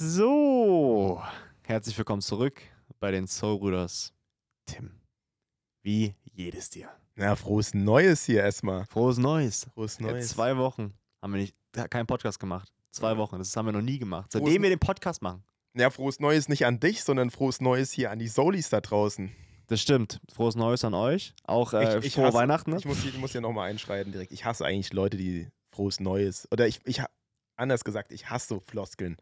So, herzlich willkommen zurück bei den Soul Brüders. Tim, wie jedes dir. Na, frohes Neues hier erstmal. Frohes Neues. Frohes Neues. zwei Wochen haben wir nicht, keinen Podcast gemacht. Zwei. Wochen, das haben wir noch nie gemacht. Frohes Seitdem wir Ne- den Podcast machen. Ja, frohes Neues nicht an dich, sondern frohes Neues hier an die Solis da draußen. Das stimmt. Frohes Neues an euch. Auch äh, Ich- ich frohe hasse- Weihnachten. Ne? Ich muss, ich muss hier nochmal einschreiten direkt. Ich hasse eigentlich Leute, die frohes Neues. Oder ich, ich anders gesagt, ich hasse so Floskeln.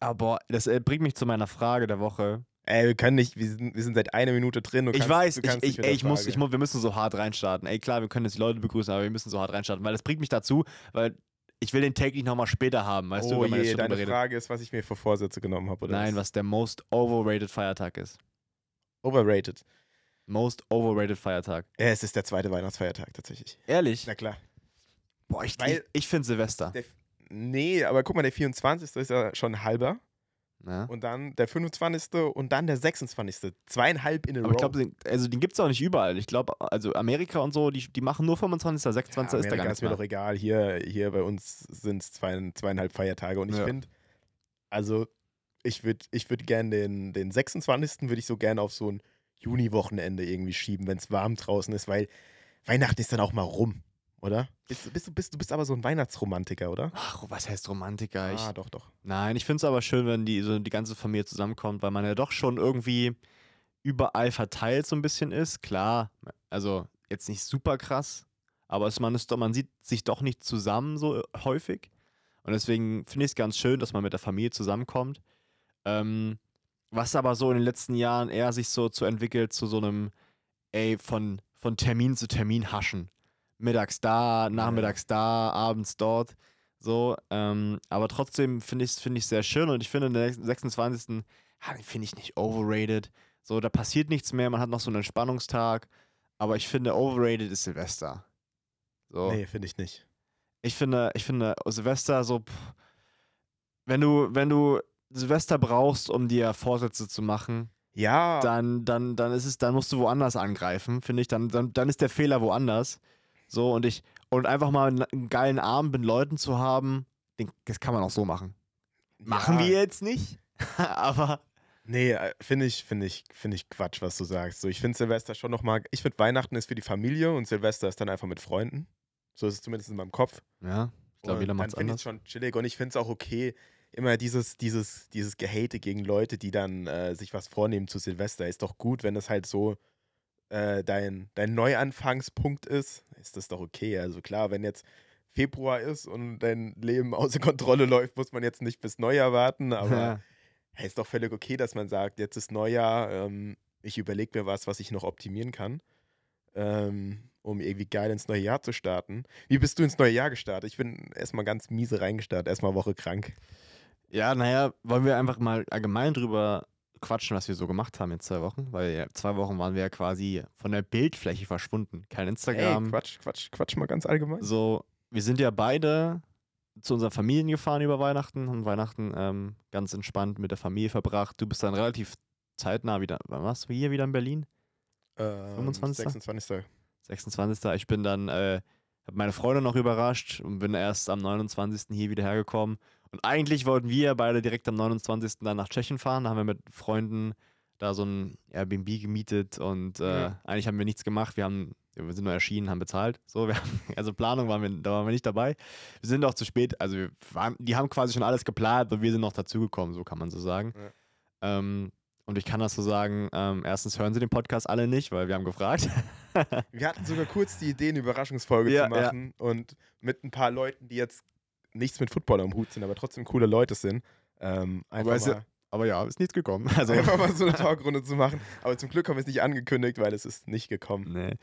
Aber das äh, bringt mich zu meiner Frage der Woche. Ey, wir können nicht, wir sind, wir sind seit einer Minute drin. Du ich kannst, weiß, du ich, kannst ich, ey, ich, muss, ich muss, wir müssen so hart reinstarten. Ey, klar, wir können jetzt die Leute begrüßen, aber wir müssen so hart reinstarten, weil das bringt mich dazu, weil ich will den Take nicht nochmal später haben, weißt du, oh jetzt je, deine redet. Frage ist, was ich mir für Vorsätze genommen habe, oder? Nein, was der most overrated Feiertag ist. Overrated. Most overrated Feiertag. Ja, es ist der zweite Weihnachtsfeiertag tatsächlich. Ehrlich? Na klar. Boah, ich, Weil- ich, ich finde Silvester. Nee, aber guck mal, der 24. ist ja schon halber. Ja. Und dann der 25. und dann der 26. Zweieinhalb in a Aber row. ich glaube, also den gibt es auch nicht überall. Ich glaube, also Amerika und so, die, die machen nur 25. 26. ja, ist da gar ist mir doch egal. Hier, hier bei uns sind es zwei, zweieinhalb Feiertage. Und ich Ja. finde, also ich würde ich würd gerne den, den 26. würde ich so gerne auf so ein Juni-Wochenende irgendwie schieben, wenn es warm draußen ist, weil Weihnachten ist dann auch mal rum, oder? Bist, du- bist, du- bist, du bist aber so ein Weihnachtsromantiker, oder? Ach, was heißt Romantiker? Ich, ah, doch, doch. Nein, ich finde es aber schön, wenn die, so die ganze Familie zusammenkommt, weil man ja doch schon irgendwie überall verteilt so ein bisschen ist. Klar, also jetzt nicht super krass, aber es, man, ist man sieht sich doch nicht zusammen so häufig. Und deswegen finde ich es ganz schön, dass man mit der Familie zusammenkommt. Ähm, was aber so in den letzten Jahren eher sich so zu entwickelt zu so einem, ey, von, von Termin zu Termin haschen. Mittags da, nachmittags da, abends dort. So, ähm, aber trotzdem finde ich es find ich sehr schön und ich finde, den 26. ha, den finde ich nicht overrated. So, da passiert nichts mehr, man hat noch so einen Entspannungstag, aber ich finde, overrated ist Silvester. So. Nee, finde ich nicht. Ich finde, ich finde Silvester so, pff, wenn du, wenn du Silvester brauchst, um dir Vorsätze zu machen, Ja, dann, dann, dann ist es, dann musst du woanders angreifen, finde ich. Dann, dann, dann ist der Fehler woanders. So, und ich, und einfach mal einen, einen geilen Abend mit Leuten zu haben, den, das kann man auch so machen. Machen ja, wir jetzt nicht, aber Nee, äh, finde ich, finde ich, finde ich Quatsch, was du sagst. So, ich finde Silvester schon nochmal, ich finde Weihnachten ist für die Familie und Silvester ist dann einfach mit Freunden. So ist es zumindest in meinem Kopf. ja, ich glaube, jeder macht es finde ich anders. es schon chillig und ich finde es auch okay, immer dieses, dieses, dieses Gehate gegen Leute, die dann äh, sich was vornehmen zu Silvester. Ist doch gut, wenn das halt so äh, dein, dein Neuanfangspunkt ist, ist das doch okay. Also klar, wenn jetzt Februar ist und dein Leben außer Kontrolle läuft, muss man jetzt nicht bis Neujahr warten, aber Ja. hey, ist doch völlig okay, dass man sagt, jetzt ist Neujahr, ähm, ich überlege mir was, was ich noch optimieren kann, ähm, um irgendwie geil ins neue Jahr zu starten. Wie bist du ins neue Jahr gestartet? Ich bin erstmal ganz miese reingestartet, erstmal Woche krank. Ja, naja, wollen wir einfach mal allgemein drüber quatschen, was wir so gemacht haben in zwei Wochen? Weil ja, zwei Wochen waren wir ja quasi von der Bildfläche verschwunden. Kein Ey, Instagram. Quatsch, Quatsch, Quatsch mal ganz allgemein. so, wir sind ja beide zu unseren Familien gefahren über Weihnachten, haben Weihnachten ähm, ganz entspannt mit der Familie verbracht. Du bist dann relativ zeitnah wieder, wann warst du hier wieder in Berlin? Ähm, 25.. 26. 26. Ich bin dann, äh, habe meine Freundin noch überrascht und bin erst am 29. hier wieder hergekommen. Und eigentlich wollten wir beide direkt am 29. dann nach Tschechien fahren. Da haben wir mit Freunden da so ein Airbnb gemietet und äh, Ja. eigentlich haben wir nichts gemacht. Wir haben, wir sind nur erschienen, haben bezahlt. So, haben, also Planung waren wir, da waren wir nicht dabei. Wir sind auch zu spät, also wir waren, die haben quasi schon alles geplant und wir sind noch dazugekommen, so kann man so sagen. Ähm, und ich kann das so sagen, ähm, erstens hören sie den Podcast alle nicht, weil wir haben gefragt. Wir hatten sogar kurz die Idee, eine Überraschungsfolge Ja, zu machen und mit ein paar Leuten, die jetzt nichts mit Football am Hut sind, aber trotzdem coole Leute sind. Ähm, es ist ja- Aber ja, ist nichts gekommen. Also, einfach mal so eine Talkrunde zu machen. Aber zum Glück haben wir es nicht angekündigt, weil es ist nicht gekommen. nee.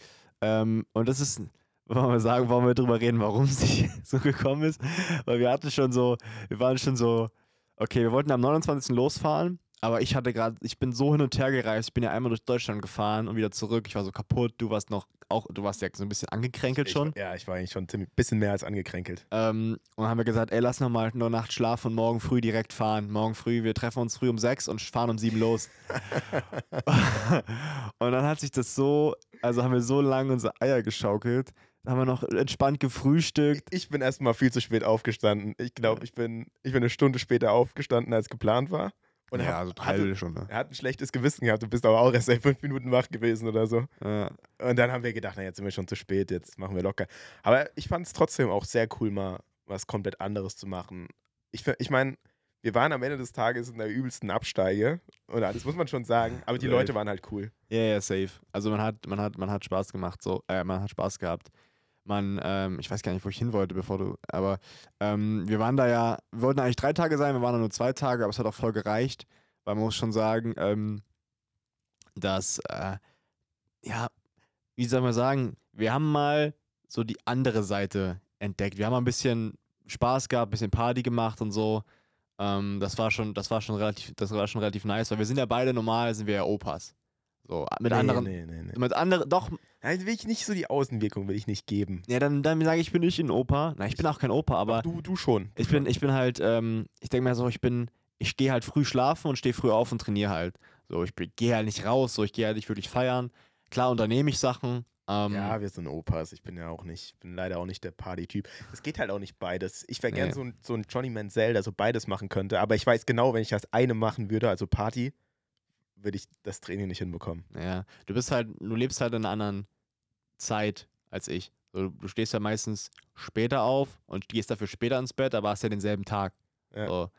Ähm, und das ist, wollen wir sagen, wollen wir drüber reden, warum es nicht so gekommen ist? Weil wir hatten schon so, wir waren schon so, okay, wir wollten am 29. losfahren, aber ich hatte gerade, ich bin so hin und her gereist, ich bin ja einmal durch Deutschland gefahren und wieder zurück. Ich war so kaputt, du warst noch, auch, du warst ja so ein bisschen angekränkelt Ich schon. Ja, ich war eigentlich schon ein bisschen mehr als angekränkelt. Ähm, und dann haben wir gesagt, ey, lass noch mal eine Nacht schlafen und morgen früh direkt fahren. Morgen früh, wir treffen uns früh um sechs und fahren um sieben los. und dann hat sich das so, also haben wir so lange unsere Eier geschaukelt, Da haben wir noch entspannt gefrühstückt. Ich bin erstmal viel zu spät aufgestanden. Ich glaube, ich bin, ich bin eine Stunde später aufgestanden, als geplant war. Und ja, hab- also eine hatte, halbe Stunde. er hat ein schlechtes Gewissen gehabt. Du bist aber auch erst seit fünf Minuten wach gewesen oder so. Ja. Und dann haben wir gedacht, na, jetzt sind wir schon zu spät, jetzt machen wir locker. Aber ich fand es trotzdem auch sehr cool, mal was komplett anderes zu machen. Ich, ich meine, wir waren am Ende des Tages in der übelsten Absteige. Oder das muss man schon sagen. Aber die Safe. Leute waren halt cool. Ja, ja, safe. Also man hat, man hat, man hat Spaß gemacht, so, äh, man hat Spaß gehabt. Man, ähm, ich weiß gar nicht, wo ich hin wollte, bevor du, aber ähm, wir waren da ja, wir wollten eigentlich drei Tage sein, wir waren da nur zwei Tage, aber es hat auch voll gereicht, weil man muss schon sagen, ähm, dass, äh, ja, wie soll man sagen, wir haben mal so die andere Seite entdeckt. Wir haben mal ein bisschen Spaß gehabt, ein bisschen Party gemacht und so. Ähm, das war schon, das war schon relativ, das war schon relativ nice, weil wir sind ja beide normal, sind wir ja Opas. So, mit Nee, anderen, Nee, nee, nee. mit anderen, doch, Nein, will ich nicht so die Außenwirkung will ich nicht geben. ja, dann, dann sage ich, ich bin nicht ein Opa. Nein, ich bin auch kein Opa, aber du, du schon. Ich bin, ich bin halt, ähm, ich denke mir so, ich bin, ich gehe halt früh schlafen und stehe früh auf und trainiere halt. So, ich gehe halt nicht raus, so, ich gehe halt nicht wirklich feiern. Klar unternehme ich Sachen. Ähm, Ja, wir sind Opas. Ich bin ja auch nicht, ich bin leider auch nicht der Party-Typ. Es geht halt auch nicht beides. Ich wäre gern Nee. so ein, so ein Johnny Manziel, der so beides machen könnte. Aber ich weiß genau, wenn ich das eine machen würde, also Party, würde ich das Training nicht hinbekommen. ja, du bist halt, du lebst halt in einer anderen Zeit als ich. So, du stehst ja meistens später auf und gehst dafür später ins Bett, aber hast ja denselben Tag. Ja. So,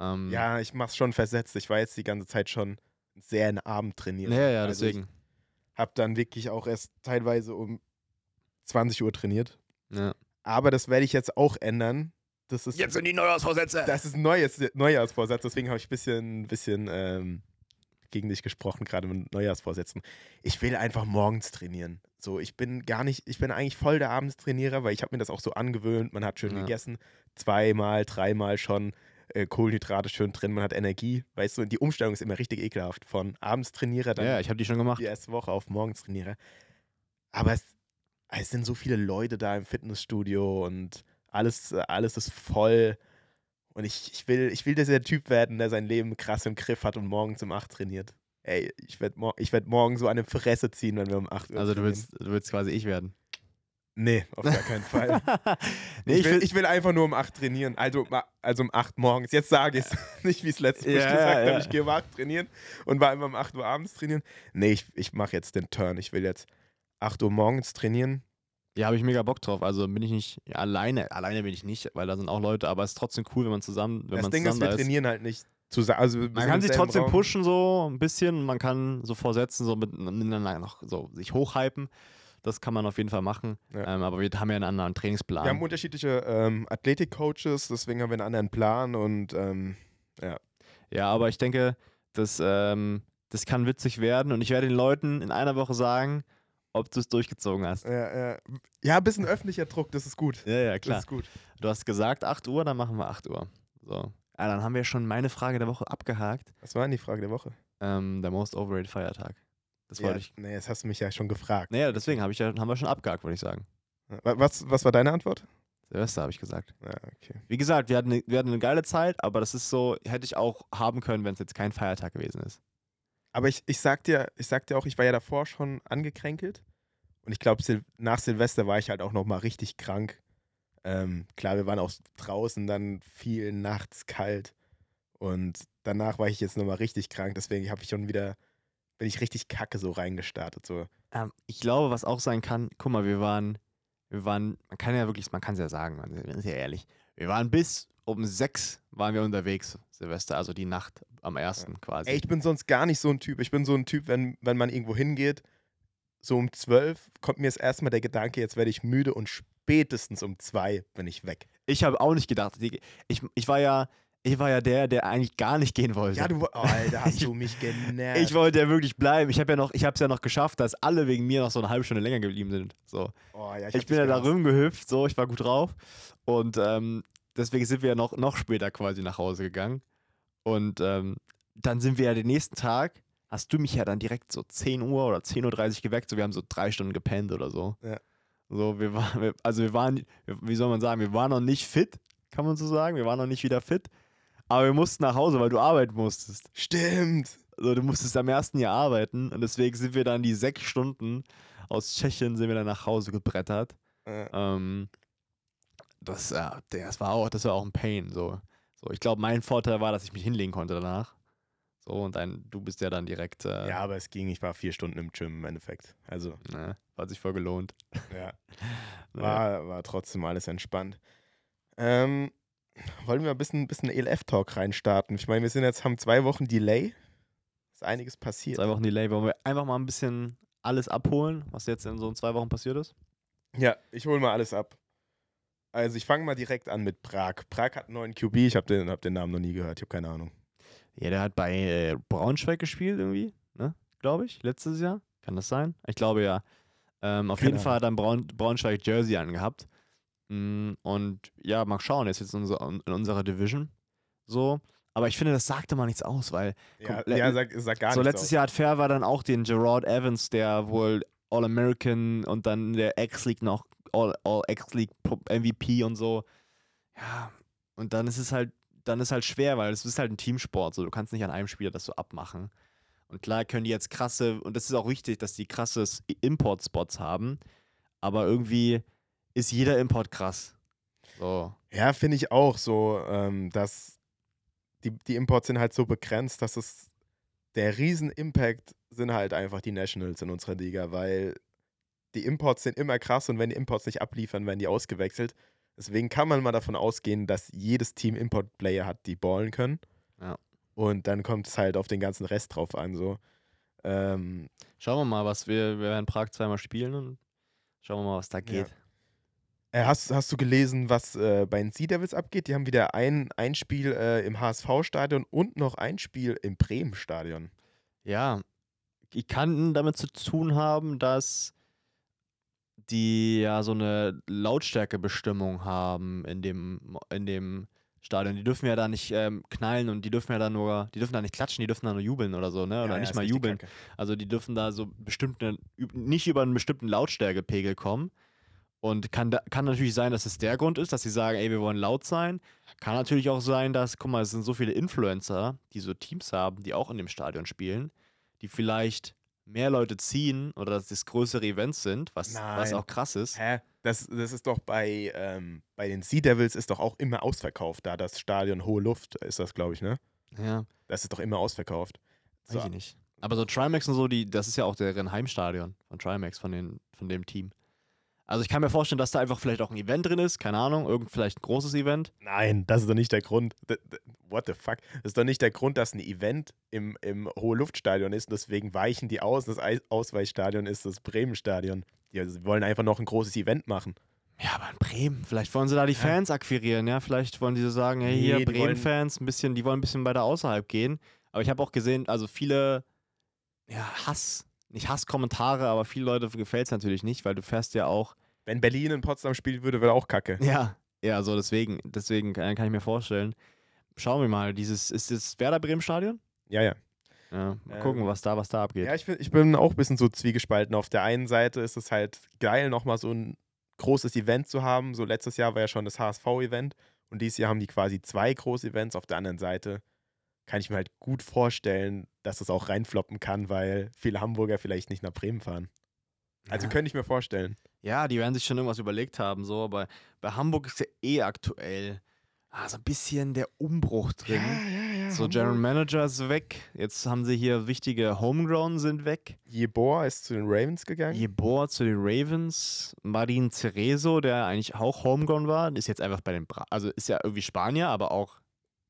ähm, Ja, ich mach's schon versetzt. Ich war jetzt die ganze Zeit schon sehr in Abend trainiert. ja, ja, Also deswegen. Ich habe dann wirklich auch erst teilweise um 20 Uhr trainiert. Ja. Aber das werde ich jetzt auch ändern. Das ist, sind die Neujahrsvorsätze! das ist ein neues Neujahrsvorsatz, deswegen habe ich ein bisschen, bisschen ähm, gegen dich gesprochen, gerade mit Neujahrsvorsätzen. Ich will einfach morgens trainieren. So, ich bin gar nicht, ich bin eigentlich voll der Abendstrainierer, weil ich habe mir das auch so angewöhnt. Man hat schön Ja. gegessen, zweimal, dreimal schon. Äh, Kohlenhydrate schön drin, man hat Energie. Weißt du, und die Umstellung ist immer richtig ekelhaft. Von Abendstrainierer dann ja, ich habe die schon gemacht. die erste Woche auf Morgenstrainierer. Aber es, es sind so viele Leute da im Fitnessstudio und alles, alles ist voll. Und ich, ich, will, ich will dieser Typ werden, der sein Leben krass im Griff hat und morgens um 8 trainiert. Ey, ich werde mor ich werd morgen so eine Fresse ziehen, wenn wir um 8 Uhr Also du trainieren. willst, du willst quasi ich werden. Nee, auf gar keinen Fall. nee, ich, will, ich will einfach nur um 8 trainieren. Also, um also um 8 morgens. Jetzt sage ich es. Nicht wie es letztes Mal Ja, gesagt ja, habe, ich gehe um 8 trainieren und war immer um 8 Uhr abends trainieren. Nee, ich, ich mache jetzt den Turn. Ich will jetzt 8 Uhr morgens trainieren. Ja, habe ich mega Bock drauf. Also bin ich nicht ja, alleine. Alleine bin ich nicht, weil da sind auch Leute, aber es ist trotzdem cool, wenn man zusammen, wenn das man Ding ist, wir ist. trainieren halt nicht zusammen. Also Man kann sich trotzdem Raum. pushen so ein bisschen. Man kann so vorsetzen, so mit, miteinander noch so sich hochhypen. Das kann man auf jeden Fall machen. Ja. Ähm, aber wir haben ja einen anderen Trainingsplan. Wir haben unterschiedliche ähm, Athletik-Coaches, deswegen haben wir einen anderen Plan und ähm, Ja, aber ich denke, das, ähm, das kann witzig werden und ich werde den Leuten in einer Woche sagen, ob du es durchgezogen hast. ja, ja. ja, ein bisschen öffentlicher Druck, das ist gut. Ja, ja, Das klar. ist gut. Du hast gesagt 8 Uhr, dann machen wir 8 Uhr. So. Ja, dann haben wir schon meine Frage der Woche abgehakt. Was war denn die Frage der Woche? Ähm, der Most Overrated Feiertag. Das wollte Ja, ich. nee, das hast du mich ja schon gefragt. Naja, deswegen hab ich ja, haben wir schon abgehakt, würde ich sagen. Wa- Was, was war deine Antwort? Silvester habe ich gesagt. Ja, okay. Wie gesagt, wir hatten, wir hatten eine geile Zeit, aber das ist so, hätte ich auch haben können, wenn es jetzt kein Feiertag gewesen ist. Aber ich, ich sag dir, ich sag dir auch, ich war ja davor schon angekränkelt. Und ich glaube, Sil nach Silvester war ich halt auch noch mal richtig krank. Ähm, klar, wir waren auch draußen dann viel nachts kalt. Und danach war ich jetzt noch mal richtig krank. Deswegen habe ich schon wieder, bin ich richtig kacke so reingestartet. So. Ähm, ich glaube, was auch sein kann, guck mal, wir waren, wir waren, man kann ja wirklich, man kann es ja sagen, man ist ja ehrlich. Wir waren bis um sechs waren wir unterwegs, Silvester, also die Nacht am ersten quasi. Ey, ich bin sonst gar nicht so ein Typ. Ich bin so ein Typ, wenn, wenn man irgendwo hingeht, so um zwölf kommt mir jetzt erstmal der Gedanke, jetzt werde ich müde und spätestens um zwei bin ich weg. Ich habe auch nicht gedacht, ich, ich war ja, ich war ja der, der eigentlich gar nicht gehen wollte. Ja, du, oh, Alter, hast Ich- du mich genervt. ich wollte ja wirklich bleiben. Ich habe ja noch, ich habe es ja noch geschafft, dass alle wegen mir noch so eine halbe Stunde länger geblieben sind. So. oh, ja, Ich, hab bin ja da rumgehüpft, so, ich war gut drauf. Und ähm, deswegen sind wir ja noch, noch später quasi nach Hause gegangen. Und ähm, dann sind wir ja den nächsten Tag, hast du mich ja dann direkt so 10 Uhr oder 10.30 Uhr geweckt, so wir haben so drei Stunden gepennt oder so. Ja. So, wir waren, also wir waren, wie soll man sagen, wir waren noch nicht fit, kann man so sagen. Wir waren noch nicht wieder fit. Aber wir mussten nach Hause, weil du arbeiten musstest. Stimmt. Also du musstest am ersten Jahr arbeiten und deswegen sind wir dann die sechs Stunden aus Tschechien sind wir dann nach Hause gebrettert. Äh, Ähm, das, äh, das war auch, das war auch ein Pain. So, so ich glaube, mein Vorteil war, dass ich mich hinlegen konnte danach. So und dann, du bist ja dann direkt. Äh, ja, aber es ging. Ich war vier Stunden im Gym im Endeffekt. Also, Ne, hat sich voll gelohnt. ja. War, war trotzdem alles entspannt. Ähm, wollen wir ein bisschen, bisschen ELF-Talk reinstarten? Ich meine, wir sind jetzt, haben zwei Wochen Delay. Ist einiges passiert. Zwei Wochen Delay. Wollen wir einfach mal ein bisschen alles abholen, was jetzt in so zwei Wochen passiert ist? Ja, ich hole mal alles ab. Also ich fange mal direkt an mit Prag. Prag hat einen neuen QB. Ich habe den, hab den Namen noch nie gehört. Ich habe keine Ahnung. Ja, der hat bei äh, Braunschweig gespielt irgendwie, ne? Glaube ich, letztes Jahr. Kann das sein? Ich glaube ja. Ähm, auf Keine jeden Fall hat er ein Braun Braunschweig Jersey angehabt. Mm, Und ja, mal schauen, er ist jetzt in, unser, in unserer Division. So. Aber ich finde, das sagte mal nichts aus, weil Ja, ja sag, sag gar so nichts letztes aus. Jahr hat Fair dann auch den Gerard Evans, der wohl All-American und dann der X-League noch All-X-League Pro- MVP und so. Ja, und dann ist es halt, dann ist halt schwer, weil es ist halt ein Teamsport. So, du kannst nicht an einem Spieler das so abmachen. Und klar können die jetzt krasse, und das ist auch wichtig, dass die krasse Import-Spots haben, aber irgendwie ist jeder Import krass. So. Ja, finde ich auch so, ähm, dass die, die Imports sind halt so begrenzt, dass es der Riesen-Impact sind halt einfach die Nationals in unserer Liga, weil die Imports sind immer krass und wenn die Imports nicht abliefern, werden die ausgewechselt. Deswegen kann man mal davon ausgehen, dass jedes Team Import-Player hat, die ballen können. Ja. Und dann kommt es halt auf den ganzen Rest drauf an. So. Ähm, Schauen wir mal, was wir, wir werden Prag zweimal spielen und schauen wir mal, was da geht. Äh, hast, hast du gelesen, was äh, bei den Sea Devils abgeht? Die haben wieder ein, ein Spiel äh, im HSV-Stadion und noch ein Spiel im Bremen-Stadion. Ja, ich kann damit zu tun haben, dass die ja so eine Lautstärkebestimmung haben in dem, in dem Stadion. Die dürfen ja da nicht ähm, knallen und die dürfen ja da nur, die dürfen da nicht klatschen, die dürfen da nur jubeln oder so, ne? Oder Ja, ja, nicht ist mal jubeln. Also die dürfen da so bestimmte, nicht über einen bestimmten Lautstärkepegel kommen. Und kann, da, kann natürlich sein, dass es der Grund ist, dass sie sagen, ey, wir wollen laut sein. Kann natürlich auch sein, dass, guck mal, es sind so viele Influencer, die so Teams haben, die auch in dem Stadion spielen, die vielleicht mehr Leute ziehen oder dass das größere Events sind, was, was auch krass ist. Hä? Das, das ist doch bei, ähm, bei den Sea Devils ist doch auch immer ausverkauft, da das Stadion Hohe Luft ist das, glaube ich, ne? Ja, Das ist doch immer ausverkauft. weiß So, ich nicht. Aber so Trimax und so, die, das ist ja auch deren Heimstadion von Trimax, von, den, von dem Team. Also ich kann mir vorstellen, dass da einfach vielleicht auch ein Event drin ist, keine Ahnung, irgend vielleicht ein großes Event. Nein, das ist doch nicht der Grund. What the fuck? Das ist doch nicht der Grund, dass ein Event im, im Hohe Luftstadion ist und deswegen weichen die aus. Das Ei- Ausweichstadion ist das Bremen-Stadion. Die sie wollen einfach noch ein großes Event machen. Ja, aber in Bremen, vielleicht wollen sie da die Ja. Fans akquirieren, ja, vielleicht wollen die so sagen, hey, hier, Nee, Bremen-Fans, ein bisschen, die wollen ein bisschen weiter außerhalb gehen. Aber ich habe auch gesehen, also viele, ja, Hass, nicht Hasskommentare, aber viele Leute gefällt es natürlich nicht, weil du fährst ja auch, Wenn Berlin in Potsdam spielen würde, wäre auch kacke. ja, ja, so deswegen, deswegen kann, kann ich mir vorstellen. Schauen wir mal, dieses, ist das Werder Bremen Stadion? Ja, ja. Ja, mal Ähm, gucken, was da, was da abgeht. Ja, ich, bin- ich bin auch ein bisschen so zwiegespalten. Auf der einen Seite ist es halt geil, nochmal so ein großes Event zu haben. So letztes Jahr war ja schon das HSV-Event und dieses Jahr haben die quasi zwei große Events. Auf der anderen Seite kann ich mir halt gut vorstellen, dass es auch reinfloppen kann, weil viele Hamburger vielleicht nicht nach Bremen fahren. Also Ja. könnte ich mir vorstellen. Ja, die werden sich schon irgendwas überlegt haben, so, aber bei Hamburg ist ja eh aktuell ah, so ein bisschen der Umbruch drin. ja, ja. so, General Manager ist weg. Jetzt haben sie hier wichtige Homegrown sind weg. Jebor ist zu den Ravens gegangen. Jebor zu den Ravens. Marin Cerezo, der eigentlich auch Homegrown war, ist jetzt einfach bei den Bra Also ist ja irgendwie Spanier, aber auch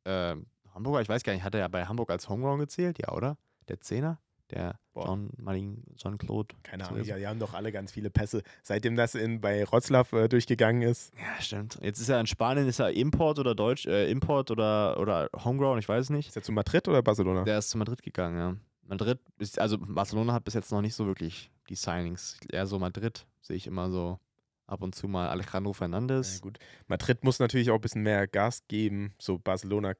äh, Hamburger. Ich weiß gar nicht, hat er ja bei Hamburg als Homegrown gezählt? Ja, oder? Der Zehner? Der. John Marin, Jean-Claude. Keine Ahnung, ja, die haben doch alle ganz viele Pässe. Seitdem das in, bei Rotzlaff äh, durchgegangen ist. Ja, stimmt. Jetzt ist er in Spanien, ist er Import oder Deutsch, äh, Import oder, oder Homegrown, ich weiß es nicht. Ist er zu Madrid oder Barcelona? Der ist zu Madrid gegangen, ja. Madrid ist, also Barcelona hat bis jetzt noch nicht so wirklich die Signings. Eher so Madrid sehe ich immer so ab und zu mal Alejandro Ja, Fernandes. gut. Madrid muss natürlich auch ein bisschen mehr Gas geben. So Barcelona.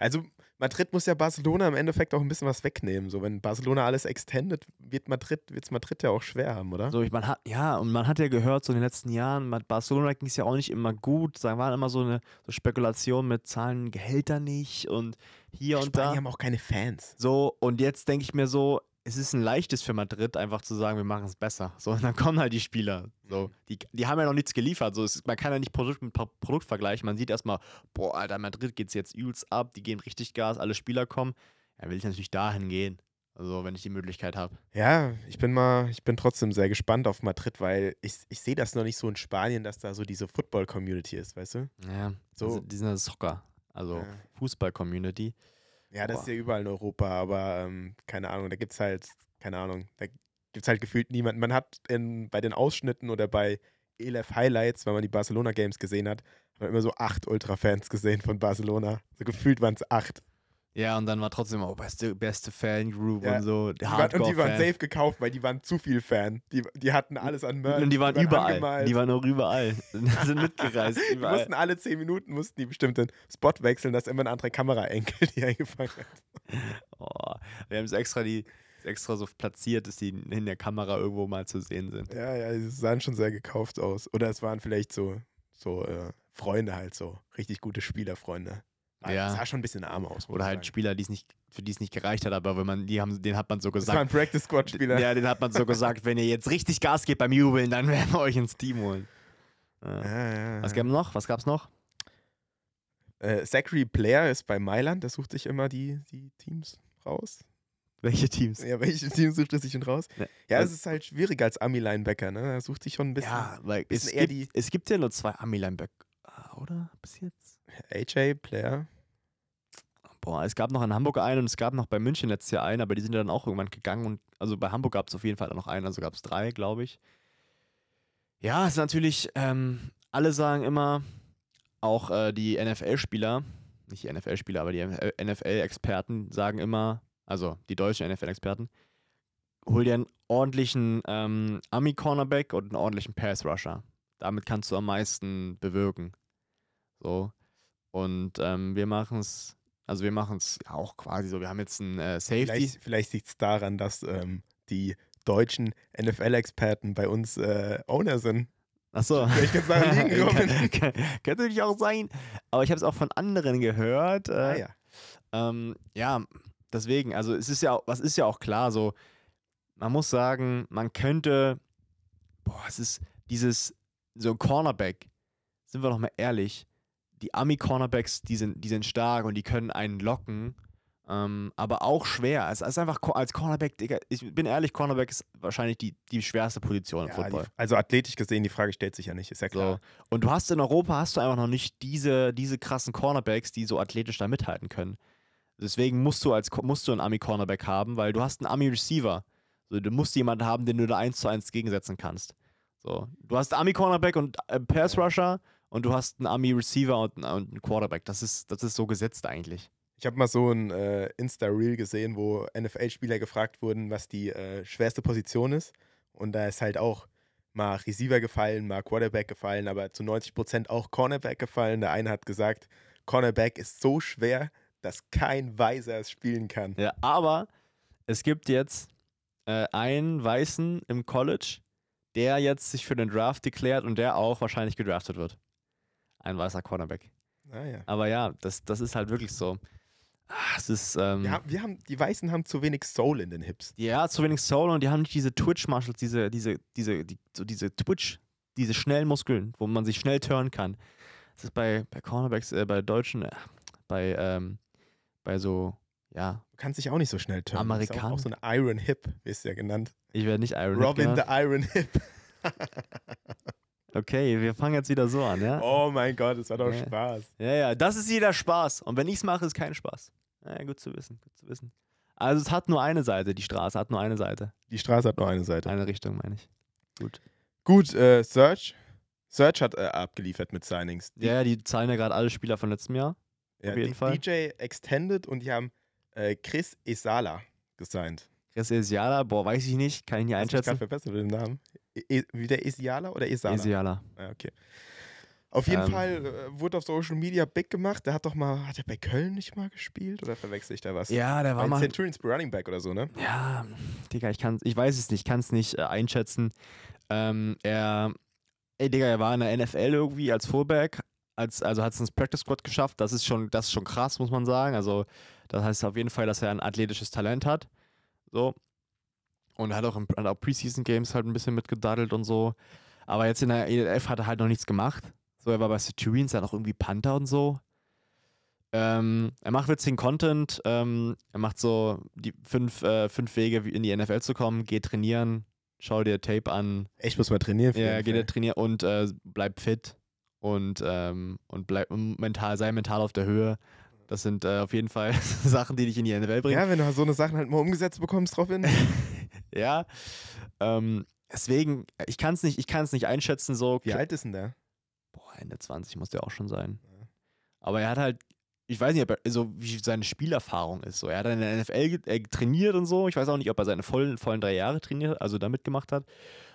Also Madrid muss ja Barcelona im Endeffekt auch ein bisschen was wegnehmen. So, wenn Barcelona alles extendet, wird Madrid, wird's Madrid ja auch schwer haben, oder? So, ich, man hat, ja, und man hat ja gehört, so in den letzten Jahren, mit Barcelona ging es ja auch nicht immer gut. Da waren immer so eine so Spekulation mit Zahlen, Gehälter nicht und hier und Spanien da. haben auch keine Fans. So, und jetzt denke ich mir so, es ist ein leichtes für Madrid, einfach zu sagen, wir machen es besser. So, und dann kommen halt die Spieler. So, die, die haben ja noch nichts geliefert. So, es ist, man kann ja nicht Produkt mit Pro- Produkt vergleichen. Man sieht erstmal, boah, Alter, Madrid geht's jetzt übelst ab, die geben richtig Gas, alle Spieler kommen. Ja, will ich natürlich dahin gehen. Also, wenn ich die Möglichkeit habe. Ja, ich bin mal, ich bin trotzdem sehr gespannt auf Madrid, weil ich, ich sehe das noch nicht so in Spanien, dass da so diese Football-Community ist, weißt du? Ja, So. also, die sind ja Soccer, also Ja. Fußball-Community. Ja, das ist Boah. ja überall in Europa, aber ähm, keine Ahnung, da gibt es halt, keine Ahnung, da gibt es halt gefühlt niemanden. Man hat in, bei den Ausschnitten oder bei ELF Highlights, wenn man die Barcelona Games gesehen hat, hat man immer so acht Ultra-Fans gesehen von Barcelona. So gefühlt waren es acht. Ja, und dann war trotzdem auch beste, beste Fangroup Ja, und so. Die waren, und die waren safe gekauft, weil die waren zu viel Fan. Die, die hatten alles an Merch. Und die waren überall. angemalt. Die waren auch überall. Die sind mitgereist. Die Überall. mussten alle zehn Minuten mussten die bestimmt den Spot wechseln, dass immer eine andere Kameraenkel die eingefangen hat. Oh, wir haben es extra, die, extra so platziert, dass die in der Kamera irgendwo mal zu sehen sind. Ja, ja, die sahen schon sehr gekauft aus. Oder es waren vielleicht so, so äh, Freunde halt so, richtig gute Spielerfreunde. Ah, Ja. Sah schon ein bisschen arm aus. Oder halt sagen. Spieler, die es nicht, für die es nicht gereicht hat, aber wenn man, die haben, den hat man so Das waren gesagt. Practice Squad Spieler. Ja, den hat man so gesagt, wenn ihr jetzt richtig Gas gebt beim Jubeln, dann werden wir euch ins Team holen. Ja. Ja, ja, Was ja. gab's noch? Was gab's noch? Äh, Zachary Blair ist bei Mailand, der sucht sich immer die, die Teams raus. Welche Teams? Ja, welche Teams sucht er sich denn raus? Ja, Ja, es also- ist halt schwierig als Ami-Linebacker, ne? Er sucht sich schon ein bisschen. Ja, weil es gibt, es gibt ja nur zwei Ami-Linebacker, oder? Bis jetzt? AJ Blair. Boah, es gab noch in Hamburg einen und es gab noch bei München letztes Jahr einen, aber die sind ja dann auch irgendwann gegangen und also bei Hamburg gab es auf jeden Fall noch einen, also gab es drei, glaube ich. Ja, es ist natürlich, ähm, alle sagen immer, auch äh, die NFL-Spieler, nicht die NFL-Spieler, aber die NFL-Experten sagen immer, also die deutschen NFL-Experten, hol dir einen ordentlichen ähm, Ami-Cornerback und einen ordentlichen Pass-Rusher. Damit kannst du am meisten bewirken. So. Und ähm, wir machen es, also wir machen es auch quasi so, wir haben jetzt einen äh, Safety. Vielleicht, vielleicht liegt es daran, dass ähm, die deutschen NFL-Experten bei uns äh, Owner sind. Achso. Kann's daran liegen. Kann- kann- Könnte natürlich auch sein. Aber ich habe es auch von anderen gehört. Äh, Ah, ja. Ähm, ja, deswegen, also es ist ja, auch- was ist ja auch klar, so, man muss sagen, man könnte, boah, es ist dieses, so ein Cornerback, sind wir doch mal ehrlich, die Ami-Cornerbacks, die sind, die sind stark und die können einen locken, ähm, aber auch schwer. Es ist einfach als Cornerback, Digga, ich bin ehrlich, Cornerback ist wahrscheinlich die, die schwerste Position im ja Football. die, also athletisch gesehen, die Frage stellt sich ja nicht, ist ja klar. So. Und du hast in Europa hast du einfach noch nicht diese, diese krassen Cornerbacks, die so athletisch da mithalten können. Deswegen musst du als musst du einen Ami-Cornerback haben, weil du hast einen Ami-Receiver. So, du musst jemanden haben, den du da eins zu eins gegensetzen kannst. So. Du hast Ami-Cornerback und äh, Pass-Rusher und du hast einen Ami-Receiver und, einen- und einen Quarterback. Das ist, das ist so gesetzt eigentlich. Ich habe mal so ein äh, Insta-Reel gesehen, wo NFL-Spieler gefragt wurden, was die äh, schwerste Position ist. Und da ist halt auch mal Receiver gefallen, mal Quarterback gefallen, aber zu 90% auch Cornerback gefallen. Der eine hat gesagt, Cornerback ist so schwer, dass kein Weiser es spielen kann. Ja, aber es gibt jetzt äh, einen Weißen im College, der jetzt sich für den Draft deklärt und der auch wahrscheinlich gedraftet wird. Ein weißer Cornerback. Ah, ja. Aber ja, das, das ist halt wirklich so. Ah, Es ist, ähm, Wir haben, wir haben, die Weißen haben zu wenig Soul in den Hips. ja, zu wenig Soul und die haben nicht diese Twitch-Muscles, diese, diese, diese, die, so diese Twitch, diese schnellen Muskeln, wo man sich schnell turnen kann. Das ist bei, bei Cornerbacks, äh, bei Deutschen, äh, bei, ähm, bei so, ja, Du kannst dich auch nicht so schnell turnen. Amerikaner. Auch, auch so ein Iron Hip, wie es ja genannt. ich werde nicht Iron Hip Robin the Iron Hip. Okay, wir fangen jetzt wieder so an, ja? Oh mein Gott, das war doch Ja. Spaß. Ja, ja, das ist jeder Spaß. Und wenn ich es mache, ist kein Spaß. Ja, gut zu wissen, gut zu wissen. Also es hat nur eine Seite, die Straße hat nur eine Seite. Die Straße hat nur eine Seite. Eine Richtung, meine ich. Gut. Gut, äh, Search. Search hat äh, abgeliefert mit Signings. Die, Ja, ja, die zahlen ja gerade alle Spieler von letztem Jahr. ja, auf jeden die- Fall. DJ Extended und die haben äh, Chris Esala gesigned. Chris Esiala, boah, weiß ich nicht, kann ich nicht Hast du mich gerade einschätzen. verbessert mit dem Namen? E wieder Esiala oder Esala? Esiala. Ja, okay. Auf jeden Ähm. Fall äh, wurde auf Social Media big gemacht. Der hat doch mal, hat er bei Köln nicht mal gespielt oder verwechsel ich da was? Ja, der war Bei mal. Centurions Running Back oder so, ne? Ja, Digga, ich kann ich weiß es nicht, kann es nicht äh, einschätzen. Ähm, er, ey, Digga, er war in der NFL irgendwie als Fullback, als, also hat es ins Practice Squad geschafft. Das ist schon, das ist schon krass, muss man sagen. Also, das heißt auf jeden Fall, dass er ein athletisches Talent hat. So. Und hat auch auch Preseason Games halt ein bisschen mitgedaddelt und so. Aber jetzt in der ELF hat er halt noch nichts gemacht. So, er war bei Centurions dann auch irgendwie Panther und so. Ähm, er macht witzigen Content. Ähm, er macht so die fünf, äh, fünf Wege, in die NFL zu kommen. Geh trainieren, schau dir Tape an. Ich muss mal trainieren. Ja, geh dir trainieren und äh, bleib fit und, ähm, und bleib mental, sei mental auf der Höhe. Das sind äh, auf jeden Fall Sachen, die dich in die NFL bringen. Ja, wenn du so eine Sachen halt mal umgesetzt bekommst drauf hin. Ja. Ähm, deswegen, ich kann es nicht, ich nicht einschätzen, so. Wie alt ist denn der? Boah, Ende 20 muss der auch schon sein. Ja. Aber er hat halt, ich weiß nicht, ob er, so wie seine Spielerfahrung ist. So. Er hat in der NFL äh, trainiert und so. Ich weiß auch nicht, ob er seine vollen, vollen drei Jahre trainiert, also da mitgemacht hat.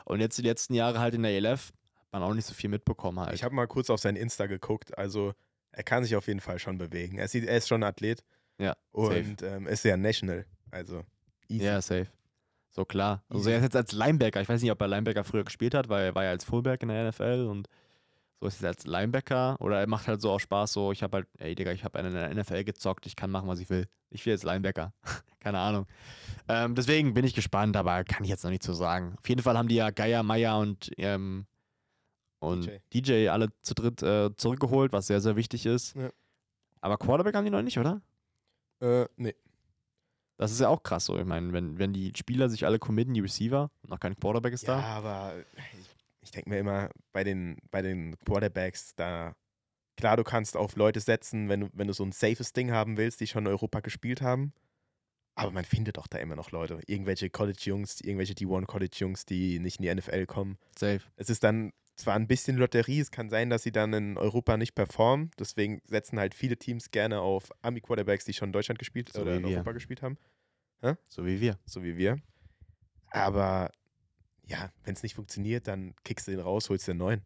Und jetzt die letzten Jahre halt in der ELF hat man auch nicht so viel mitbekommen halt. Ich habe mal kurz auf sein Insta geguckt. Also, er kann sich auf jeden Fall schon bewegen. Er, sieht, er ist schon ein Athlet. Ja, Und ähm, ist ja National. Also, easy. Ja, safe. So klar. Also Easy. er ist jetzt als Linebacker. Ich weiß nicht, ob er Linebacker früher gespielt hat, weil er war ja als Fullback in der NFL und so ist er als Linebacker. Oder er macht halt so auch Spaß, so ich habe halt, ey Digga, ich habe in der NFL gezockt, ich kann machen, was ich will. Ich will jetzt Linebacker. Keine Ahnung. Ähm, deswegen bin ich gespannt, aber kann ich jetzt noch nicht so sagen. Auf jeden Fall haben die ja Geier, Meier und, ähm, und DJ. DJ. alle zu dritt äh, zurückgeholt, was sehr, sehr wichtig ist. Ja. Aber Quarterback haben die noch nicht, oder? Äh, nee. Das ist ja auch krass so. Ich meine, wenn, wenn die Spieler sich alle committen, die Receiver, und noch kein Quarterback ist Ja, da. aber ich, ich denke mir immer, bei den, bei den Quarterbacks, da, klar, du kannst auf Leute setzen, wenn du, wenn du so ein safes Ding haben willst, die schon in Europa gespielt haben. Aber man findet doch da immer noch Leute. Irgendwelche College-Jungs, irgendwelche D1-College-Jungs, die nicht in die NFL kommen. Safe. Es ist dann zwar ein bisschen Lotterie, es kann sein, dass sie dann in Europa nicht performen. Deswegen setzen halt viele Teams gerne auf Ami-Quarterbacks, die schon in Deutschland gespielt So oder in wir. Europa gespielt haben. So wie wir. so wie wir. Aber ja, wenn es nicht funktioniert, dann kickst du den raus, holst den neuen.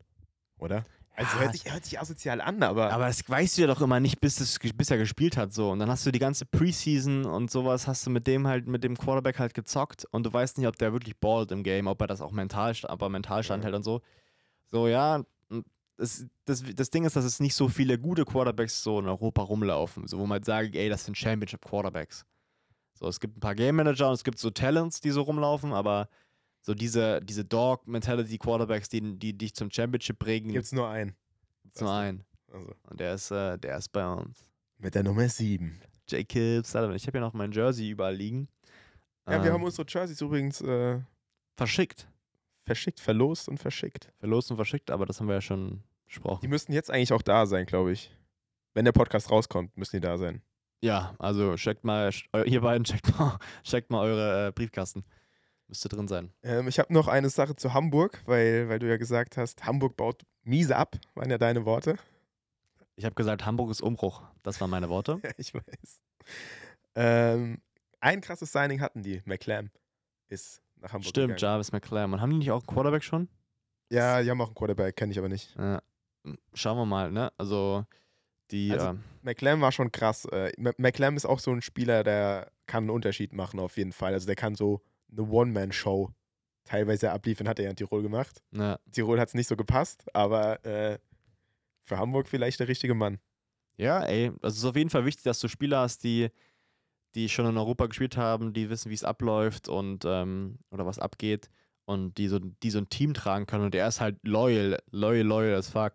Oder? Also Ja, hört, sich, hört sich asozial an, aber, Aber das weißt du ja doch immer nicht, bis, es, bis er gespielt hat. So. Und dann hast du die ganze Preseason und sowas, hast du mit dem halt, mit dem Quarterback halt gezockt und du weißt nicht, ob der wirklich ballt im Game, ob er das auch mental, ob er mental standhält und so. So, ja. Das, das, das Ding ist, dass es nicht so viele gute Quarterbacks so in Europa rumlaufen, so wo man halt sagt, ey, das sind Championship Quarterbacks. So, es gibt ein paar Game Manager und es gibt so Talents, die so rumlaufen, aber so diese, diese Dog-Mentality Quarterbacks, die, die dich zum Championship bringen, gibt es nur einen. gibt's nur einen. Also, Und der ist, äh, der ist bei uns. mit der Nummer 7. Jacobs Sullivan. Ich habe ja noch mein Jersey überall liegen. Ja, wir Ähm, haben unsere Jerseys übrigens äh, verschickt. Verschickt, verlost und verschickt. Verlost und verschickt, aber das haben wir ja schon Die besprochen. müssten jetzt eigentlich auch da sein, glaube ich. Wenn der Podcast rauskommt, müssen die da sein. Ja, also checkt mal, ihr beiden checkt mal, checkt mal eure äh, Briefkasten. Müsste drin sein. Ähm, ich habe noch eine Sache zu Hamburg, weil, weil du ja gesagt hast, Hamburg baut miese ab, waren ja deine Worte. Ich habe gesagt, Hamburg ist Umbruch. Das waren meine Worte. Ja, ich weiß. Ähm, ein krasses Signing hatten die. McClam ist nach Hamburg Stimmt, gegangen. Jarvis. Und haben die nicht auch einen Quarterback schon? Ja, die haben auch einen Quarterback, kenne ich aber nicht. Ja. Schauen wir mal, ne? Also, die. Also- ähm, McClam war schon krass. Äh, M- McClam ist auch so ein Spieler, der kann einen Unterschied machen auf jeden Fall. Also der kann so eine One-Man-Show teilweise abliefern, hat er ja in Tirol gemacht. ja. Tirol hat es nicht so gepasst, aber äh, für Hamburg vielleicht der richtige Mann. Ja, ey, also es ist auf jeden Fall wichtig, dass du Spieler hast, die, die schon in Europa gespielt haben, die wissen, wie es abläuft und ähm, oder was abgeht und die so, die so ein Team tragen können. Und er ist halt loyal, loyal, loyal as fuck.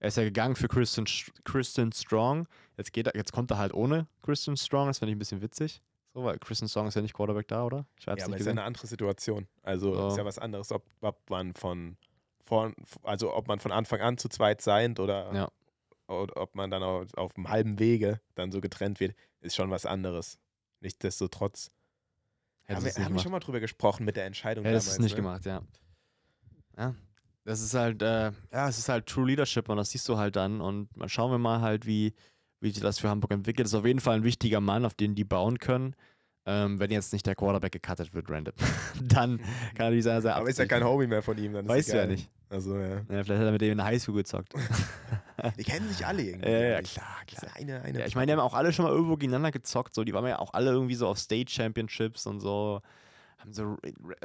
Er ist ja gegangen für Kristen, Sch- Kristen Strong. Jetzt, geht er, jetzt kommt er halt ohne Kristen Strong, das finde ich ein bisschen witzig. So, weil Kristen Strong ist ja nicht Quarterback da, oder? Ich hab's Ja, aber nicht ist ja gesehen. eine andere Situation. Also So. ist ja was anderes, ob, ob man von, von also ob man von Anfang an zu zweit seid oder, Ja. ob man dann auf, auf dem halben Wege dann so getrennt wird, ist schon was anderes. Nichtsdestotrotz. Haben wir, haben wir schon mal drüber gesprochen mit der Entscheidung Hätte damals. es nicht ne? gemacht, ja. Ja. Das ist halt, äh, ja, es ist halt True Leadership und das siehst du halt dann. Und mal schauen wir mal halt, wie, wie sich das für Hamburg entwickelt. Das ist auf jeden Fall ein wichtiger Mann, auf den die bauen können. Ähm, wenn jetzt nicht der Quarterback gecuttet wird, random. dann kann er die sehr, sehr Aber ist ja kein Homie mehr von ihm. Dann ist Weißt du ja nicht. Also, ja. Ja, vielleicht hat er mit dem in der Highschool gezockt. Die kennen sich alle irgendwie. ja, ja, klar, klar. eine, eine Ja, ich meine, die haben auch alle schon mal irgendwo gegeneinander gezockt. So. Die waren ja auch alle irgendwie so auf State Championships und so. Haben so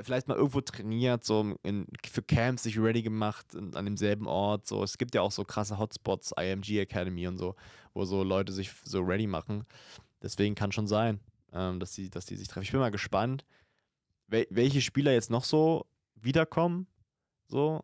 vielleicht mal irgendwo trainiert, so in, für Camps sich ready gemacht in, an demselben Ort. So. Es gibt ja auch so krasse Hotspots, IMG Academy und so, wo so Leute sich so ready machen. Deswegen kann schon sein, ähm, dass, die, dass die sich treffen. Ich bin mal gespannt, wel welche Spieler jetzt noch so wiederkommen. So.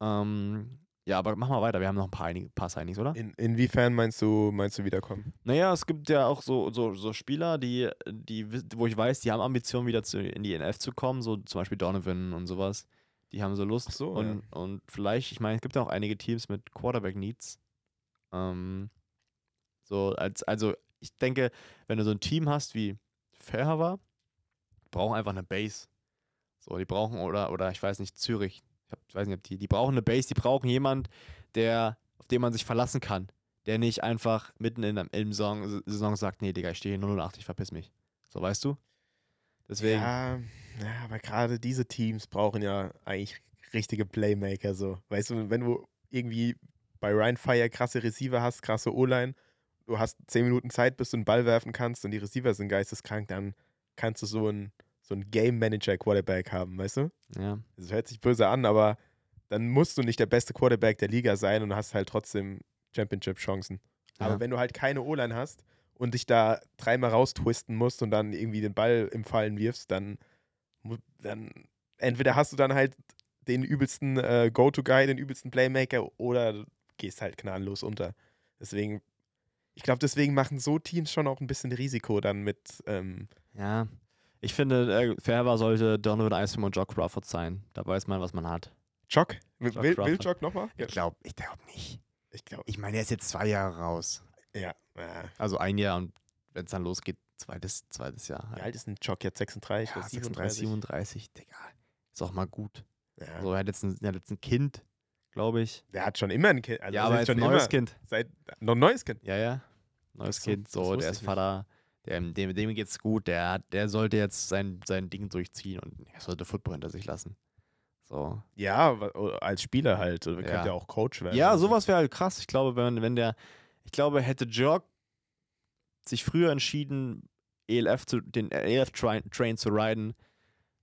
Ähm, ja, aber mach mal weiter. Wir haben noch ein paar, einige, paar Signings, oder? In, inwiefern meinst du, meinst du wiederkommen? Naja, es gibt ja auch so, so, so Spieler, die, die, wo ich weiß, die haben Ambitionen, wieder zu, in die NF zu kommen, so zum Beispiel Donovan und sowas. Die haben so Lust. Ach so, und, und vielleicht, ich meine, es gibt ja auch einige Teams mit Quarterback-Needs. Ähm, so, als, also ich denke, wenn du so ein Team hast wie Fairhaver, brauchen einfach eine Base. So, die brauchen, oder, oder ich weiß nicht, Zürich. Ich, weiß nicht, ob die, die brauchen eine Base, die brauchen jemand, der, auf den man sich verlassen kann. Der nicht einfach mitten in der im Saison, sagt, nee, Digga, ich stehe hier 008, ich verpiss mich. So, weißt du? Deswegen. Ja, ja, aber gerade diese Teams brauchen ja eigentlich richtige Playmaker. So. Weißt du, wenn du irgendwie bei Ryan Fire krasse Receiver hast, krasse O-Line, du hast 10 Minuten Zeit, bis du einen Ball werfen kannst und die Receiver sind geisteskrank, dann kannst du so ein, so ein Game Manager Quarterback haben, weißt du? Ja. Das hört sich böse an, aber dann musst du nicht der beste Quarterback der Liga sein und hast halt trotzdem Championship-Chancen. Aber ja. wenn du halt keine O-Line hast und dich da dreimal raustwisten musst und dann irgendwie den Ball im Fallen wirfst, dann, dann entweder hast du dann halt den übelsten äh, Go-To-Guy, den übelsten Playmaker oder gehst halt gnadenlos unter. Deswegen, ich glaube, deswegen machen so Teams schon auch ein bisschen Risiko dann mit, ähm, ja. Ich finde, äh, Fairhaver sollte Donovan Isom und Jock Crawford sein. Da weiß man, was man hat. Jock. Will, Jock will, will. Jock nochmal? Ich glaube ich glaub nicht. Ich glaube, Ich meine, er ist jetzt zwei Jahre raus. ja. ja. Also ein Jahr und wenn es dann losgeht, zweites, zweites Jahr. Wie Halt. alt ist ein Jock jetzt? 36 Ja, oder 36, 37? 37, Digga. Ist auch mal gut. Ja. So, er hat jetzt ein, er hat jetzt ein Kind, glaube ich. Der hat schon immer ein Kind. Also ja, das aber ist jetzt schon ein neues immer, Kind. Seit, noch ein neues Kind. Ja, ja. Neues so, Kind, das so, der ist nicht. Vater. Der, dem, dem geht's gut. Der, der sollte jetzt sein, sein Ding durchziehen und er sollte Football hinter sich lassen. So. Ja, als Spieler halt. Oder Ja. könnte ja auch Coach werden. Ja, sowas wäre halt krass. Ich glaube, wenn, wenn der, ich glaube, hätte Jörg sich früher entschieden, ELF zu, den ELF-Train Train zu riden,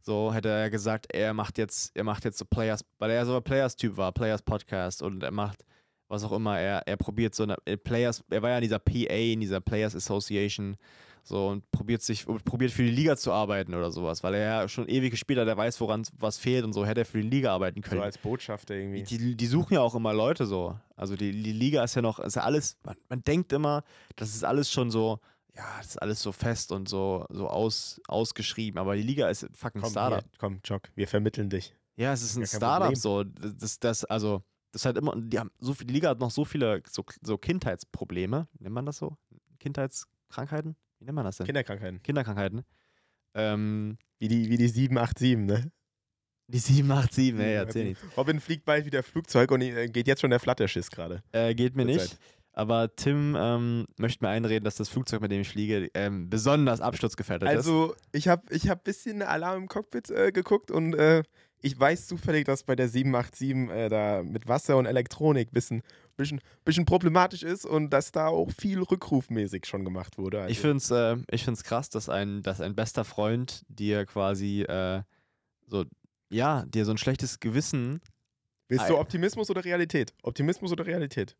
so hätte er gesagt, er macht jetzt, er macht jetzt so Players, weil er so ein Players-Typ war, Players-Podcast und er macht was auch immer, er, er probiert so eine äh, Players, er war ja in dieser PA, in dieser Players Association, so und probiert sich, probiert für die Liga zu arbeiten oder sowas, weil er ja schon ewig gespielt hat, der weiß, woran was fehlt und so, hätte er für die Liga arbeiten können. So als Botschafter irgendwie. Die, die suchen ja auch immer Leute so. Also die, die Liga ist ja noch, ist ja alles, man, man denkt immer, das ist alles schon so, ja, das ist alles so fest und so, so aus, ausgeschrieben. Aber die Liga ist fucking komm, Startup. hier, komm, Jock, wir vermitteln dich. Ja, es ist ein Startup so. Das, das, also, das hat immer, die haben so viel, die Liga hat noch so viele so, so Kindheitsprobleme. Nennt man das so? Kindheitskrankheiten? Wie nennt man das denn? Kinderkrankheiten. Kinderkrankheiten. Ähm, Wie die, wie die 787, ne? die 787, ey, erzähl nicht. Robin fliegt bald wieder Flugzeug und äh, geht jetzt schon der Flatterschiss gerade. Äh, geht mir nicht. Zeit. Aber Tim ähm, möchte mir einreden, dass das Flugzeug, mit dem ich fliege, ähm, besonders absturzgefährdet ist. Also, ich habe ich hab ein bisschen Alarm im Cockpit äh, geguckt und äh, ich weiß zufällig, dass bei der 787 äh, da mit Wasser und Elektronik ein bisschen, bisschen, bisschen problematisch ist und dass da auch viel rückrufmäßig schon gemacht wurde. Also, Ich finde es äh, ich find's krass, dass ein, dass ein bester Freund dir quasi äh, so, ja, dir so ein schlechtes Gewissen. Willst du. Optimismus oder Realität? Optimismus oder Realität?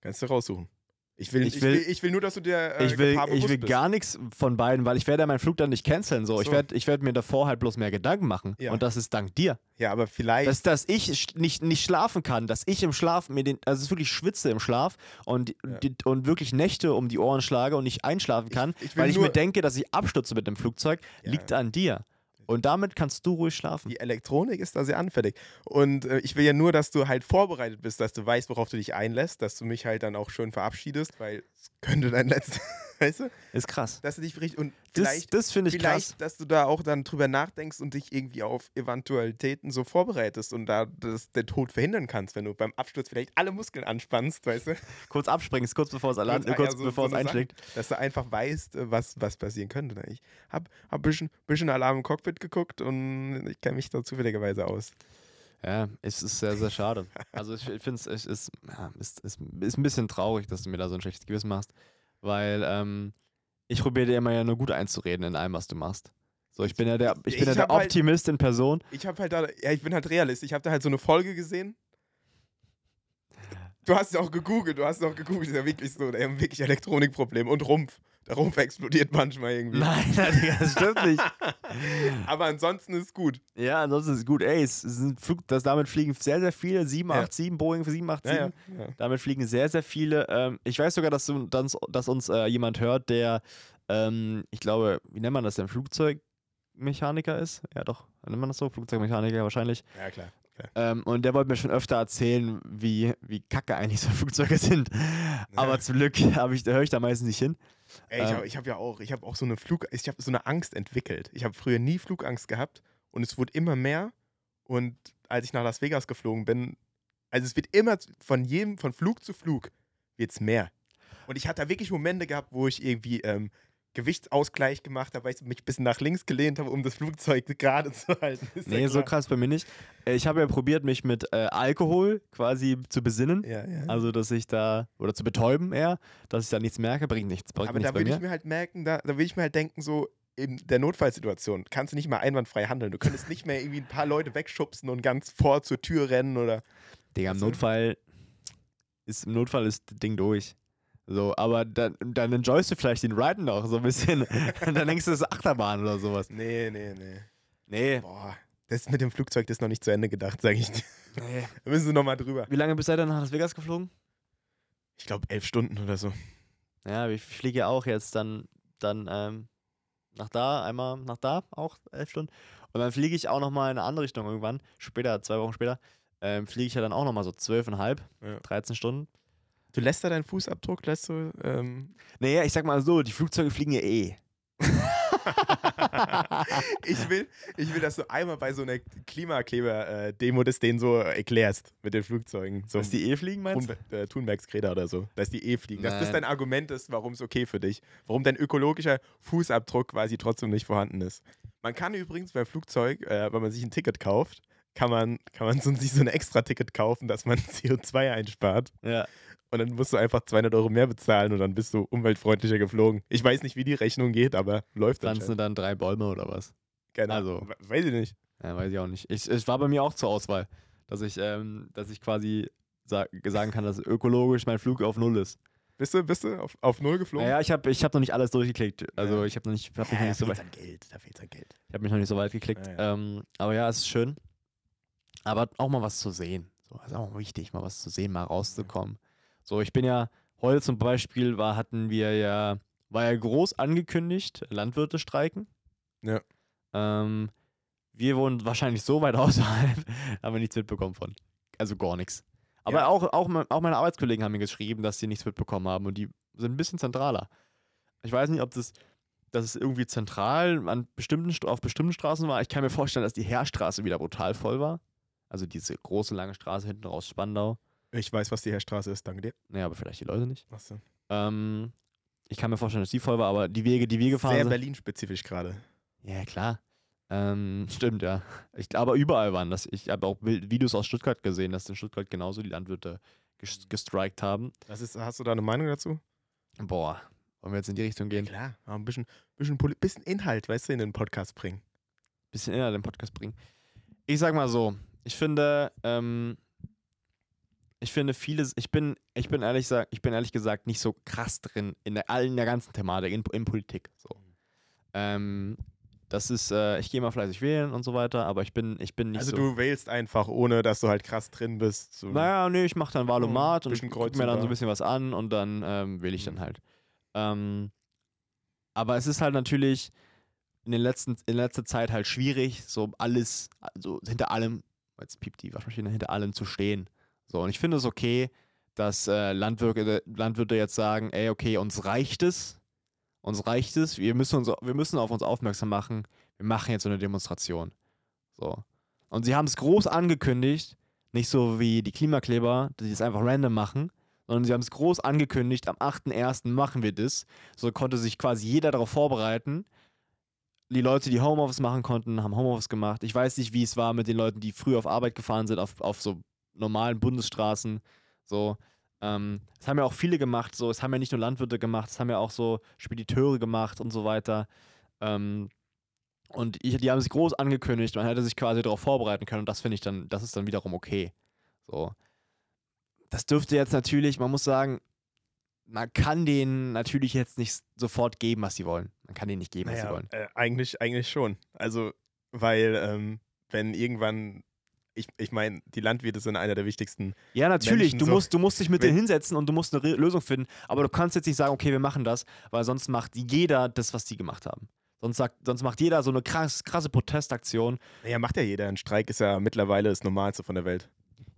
Kannst du raussuchen. Ich will, Ich ich will- will, ich will nur, dass du dir äh, ich will, ich will gar nichts von beiden, weil ich werde ja meinen Flug dann nicht canceln. So. Ich So. werde ich werd mir davor halt bloß mehr Gedanken machen. Ja. Und das ist dank dir. Ja, aber vielleicht. Dass, dass ich nicht, nicht schlafen kann, dass ich im Schlaf mir den, also es ist wirklich schwitze im Schlaf und, Ja. die, und wirklich Nächte um die Ohren schlage und nicht einschlafen kann, ich will weil ich mir denke, dass ich abstürze mit dem Flugzeug, Ja. liegt an dir. Und damit kannst du ruhig schlafen. Die Elektronik ist da sehr anfällig. Und äh, ich will ja nur, dass du halt vorbereitet bist, dass du weißt, worauf du dich einlässt, dass du mich halt dann auch schön verabschiedest, weil es könnte dein letzter, weißt du, Ist krass. dass du dich richtig und Das, vielleicht, das finde ich vielleicht, krass. dass du da auch dann drüber nachdenkst und dich irgendwie auf Eventualitäten so vorbereitest und da das, den Tod verhindern kannst, wenn du beim Absturz vielleicht alle Muskeln anspannst, weißt du, Kurz abspringst, kurz bevor es, Kurz, äh, kurz ja, so- bevor so es einschlägt. dass du einfach weißt, was, was passieren könnte. Ich habe hab ein bisschen, bisschen Alarm im Cockpit geguckt und ich kenne mich da zufälligerweise aus. Ja, es ist sehr, sehr schade. Also ich finde es ist, ist, ist, ist, ein bisschen traurig, dass du mir da so ein schlechtes Gewissen machst, weil ähm, ich probiere dir immer ja nur gut einzureden in allem, was du machst. So, ich bin ja der, ich bin ja Ich der halt- Optimist in Person. Ich habe halt da, ja, ich bin halt Realist. Ich habe da halt so eine Folge gesehen. Du hast ja auch gegoogelt, du hast auch gegoogelt, ist ja wirklich so, haben wirklich Elektronikprobleme und Rumpf. Der Rumpf explodiert manchmal irgendwie. Nein, das stimmt nicht. Aber ansonsten ist gut. Ja, ansonsten ist es gut. Ey, es sind Flug, das, damit fliegen sehr, sehr viele. 787, Boeing 787. Ja, ja. ja. Damit fliegen sehr, sehr viele. Ähm, ich weiß sogar, dass, dass, dass uns äh, jemand hört, der, ähm, ich glaube, wie nennt man das denn? Flugzeugmechaniker ist? Ja, doch. Nennt man das so? Flugzeugmechaniker wahrscheinlich. Ja, klar. Klar. Ähm, und der wollte mir schon öfter erzählen, wie, wie kacke eigentlich so Flugzeuge sind. Aber zum Glück ich, höre ich da meistens nicht hin. Ey, ich Ähm. habe hab ja auch, ich habe auch so eine Flug, ich habe so eine Angst entwickelt. Ich habe früher nie Flugangst gehabt und es wurde immer mehr. Und als ich nach Las Vegas geflogen bin, also es wird immer von jedem, von Flug zu Flug, wird es mehr. Und ich hatte da wirklich Momente gehabt, wo ich irgendwie ähm, Gewichtsausgleich gemacht habe, weil ich mich ein bisschen nach links gelehnt habe, um das Flugzeug gerade zu halten. Ist ja Nee, so klar. krass bei mir nicht. Äh, Ich habe ja probiert, mich mit äh, Alkohol quasi zu besinnen. Ja, ja. Also, dass ich da, oder zu betäuben eher, dass ich da nichts merke, bringt nichts. Bringt Aber nichts da würde mir. ich mir halt merken, da, da würde ich mir halt denken, so in der Notfallsituation kannst du nicht mal einwandfrei handeln. Du könntest nicht mehr irgendwie ein paar Leute wegschubsen und ganz vor zur Tür rennen oder. Digga, im? Notfall ist, im Notfall ist das Ding durch. So, aber dann, dann enjoyst du vielleicht den Ride noch so ein bisschen. Dann denkst du, das ist Achterbahn oder sowas. Nee, nee, nee. Nee. Boah, das mit dem Flugzeug das ist noch nicht zu Ende gedacht, sage ich dir. nee. Da müssen wir nochmal drüber. Wie lange bist du denn nach Las Vegas geflogen? Ich glaube elf Stunden oder so. Ja, ich fliege ja auch jetzt dann, dann ähm, nach da, einmal nach da, auch elf Stunden. Und dann fliege ich auch nochmal in eine andere Richtung irgendwann, später, zwei Wochen später, ähm, fliege ich ja dann auch nochmal so zwölfeinhalb, Ja. 13 Stunden. Du lässt da deinen Fußabdruck, lässt du. Ähm, Naja, ich sag mal so, die Flugzeuge fliegen ja eh. ich, will, ich will, dass du einmal bei so einer Klimakleber-Demo das denen so erklärst mit den Flugzeugen. So Dass die eh fliegen, meinst du? Äh, Thunbergs Greta oder so, dass die eh fliegen. Dass das Nein. dein Argument ist, warum es okay für dich. Warum dein ökologischer Fußabdruck quasi trotzdem nicht vorhanden ist. Man kann übrigens beim Flugzeug, äh, wenn man sich ein Ticket kauft, kann man, kann man so, sich so ein Extra-Ticket kaufen, dass man CO2 einspart. Ja. Und dann musst du einfach 200 Euro mehr bezahlen und dann bist du umweltfreundlicher geflogen. Ich weiß nicht, wie die Rechnung geht, aber läuft Pflanzen anscheinend. dann drei Bäume oder was? Keine also- Ahnung. We- Weiß ich nicht. Ja, weiß ich auch nicht. Ich, es war bei mir auch zur Auswahl, dass ich, ähm, dass ich quasi sa sagen kann, dass ökologisch mein Flug auf Null ist. Bist du, bist du auf, auf Null geflogen? Naja, ich habe ich hab noch nicht alles durchgeklickt. Also Ja. ich habe noch nicht, hab mich noch da nicht so weit, an Geld. Da fehlt an Geld. ich hab mich noch nicht so weit geklickt. Ja, ja. Ähm, aber ja, es ist schön. Aber auch mal was zu sehen. So, ist auch wichtig, mal was zu sehen, mal rauszukommen. So, ich bin ja, heute zum Beispiel war, hatten wir ja, war ja groß angekündigt, Landwirte streiken. Ja. Ähm, wir wohnen wahrscheinlich so weit außerhalb, haben wir nichts mitbekommen von. Also gar nichts. Aber Ja. auch, auch, auch meine Arbeitskollegen haben mir geschrieben, dass sie nichts mitbekommen haben und die sind ein bisschen zentraler. Ich weiß nicht, ob das, dass es irgendwie zentral an bestimmten, St- auf bestimmten Straßen war. Ich kann mir vorstellen, dass die Heerstraße wieder brutal voll war. Also diese große, lange Straße hinten raus, Spandau. Ich weiß, was die Heerstraße ist, danke dir. Naja, aber vielleicht die Leute nicht. Denn? Ähm, ich kann mir vorstellen, dass die voll war, aber die Wege, die wir gefahren Sehr sind. Berlin-spezifisch gerade. Ja, klar. Ähm, stimmt, ja. Ich, aber überall waren das. Ich habe auch Videos aus Stuttgart gesehen, dass in Stuttgart genauso die Landwirte ges gestrikt haben. Was ist, hast du da eine Meinung dazu? Boah, wollen wir jetzt in die Richtung gehen? klar. Aber ein bisschen, bisschen, bisschen Inhalt, weißt du, in den Podcast bringen. Bisschen Inhalt im Podcast bringen. Ich sag mal so, ich finde, ähm, ich finde vieles, ich bin, ich bin ehrlich gesagt, ich bin ehrlich gesagt nicht so krass drin in der, in der ganzen Thematik, in, in Politik. So. Ähm, das ist, äh, ich gehe mal fleißig wählen und so weiter, aber ich bin, ich bin nicht Also so. du wählst einfach, ohne dass du halt krass drin bist. So. Naja, nee, ich mache dann Wahlomat Ja, und gucke mir dann so ein bisschen was an und dann ähm, wähle ich dann Mhm. halt. Ähm, aber es ist halt natürlich in, den letzten, in letzter Zeit halt schwierig, so alles, also hinter allem, jetzt piept die Waschmaschine, hinter allem zu stehen. So, und ich finde es okay, dass äh, Landwirte, Landwirte jetzt sagen, ey, okay, uns reicht es, uns reicht es, wir müssen, uns, wir müssen auf uns aufmerksam machen, wir machen jetzt so eine Demonstration. So. Und sie haben es groß angekündigt, nicht so wie die Klimakleber, die es einfach random machen, sondern sie haben es groß angekündigt, am 8.1. machen wir das. So konnte sich quasi jeder darauf vorbereiten. Die Leute, die Homeoffice machen konnten, haben Homeoffice gemacht. Ich weiß nicht, wie es war mit den Leuten, die früh auf Arbeit gefahren sind, auf, auf so normalen Bundesstraßen. So, ähm, das haben ja auch viele gemacht. So, es haben ja nicht nur Landwirte gemacht, es haben ja auch so Spediteure gemacht und so weiter. Ähm, und ich, die haben sich groß angekündigt, man hätte sich quasi darauf vorbereiten können und das finde ich dann, das ist dann wiederum okay. So. Das dürfte jetzt natürlich, man muss sagen, man kann denen natürlich jetzt nicht sofort geben, was sie wollen. Man kann denen nicht geben, was sie Naja, wollen. äh, eigentlich, eigentlich schon. Also, weil, ähm, wenn irgendwann, ich, ich meine, die Landwirte sind einer der wichtigsten. Ja, natürlich. Menschen Du so- musst, du musst dich mit denen hinsetzen und du musst eine Re Lösung finden. Aber du kannst jetzt nicht sagen, okay, wir machen das, weil sonst macht jeder das, was die gemacht haben. Sonst, sagt, sonst macht jeder so eine krass, krasse Protestaktion. Naja, macht ja jeder. Ein Streik ist ja mittlerweile das Normalste von der Welt.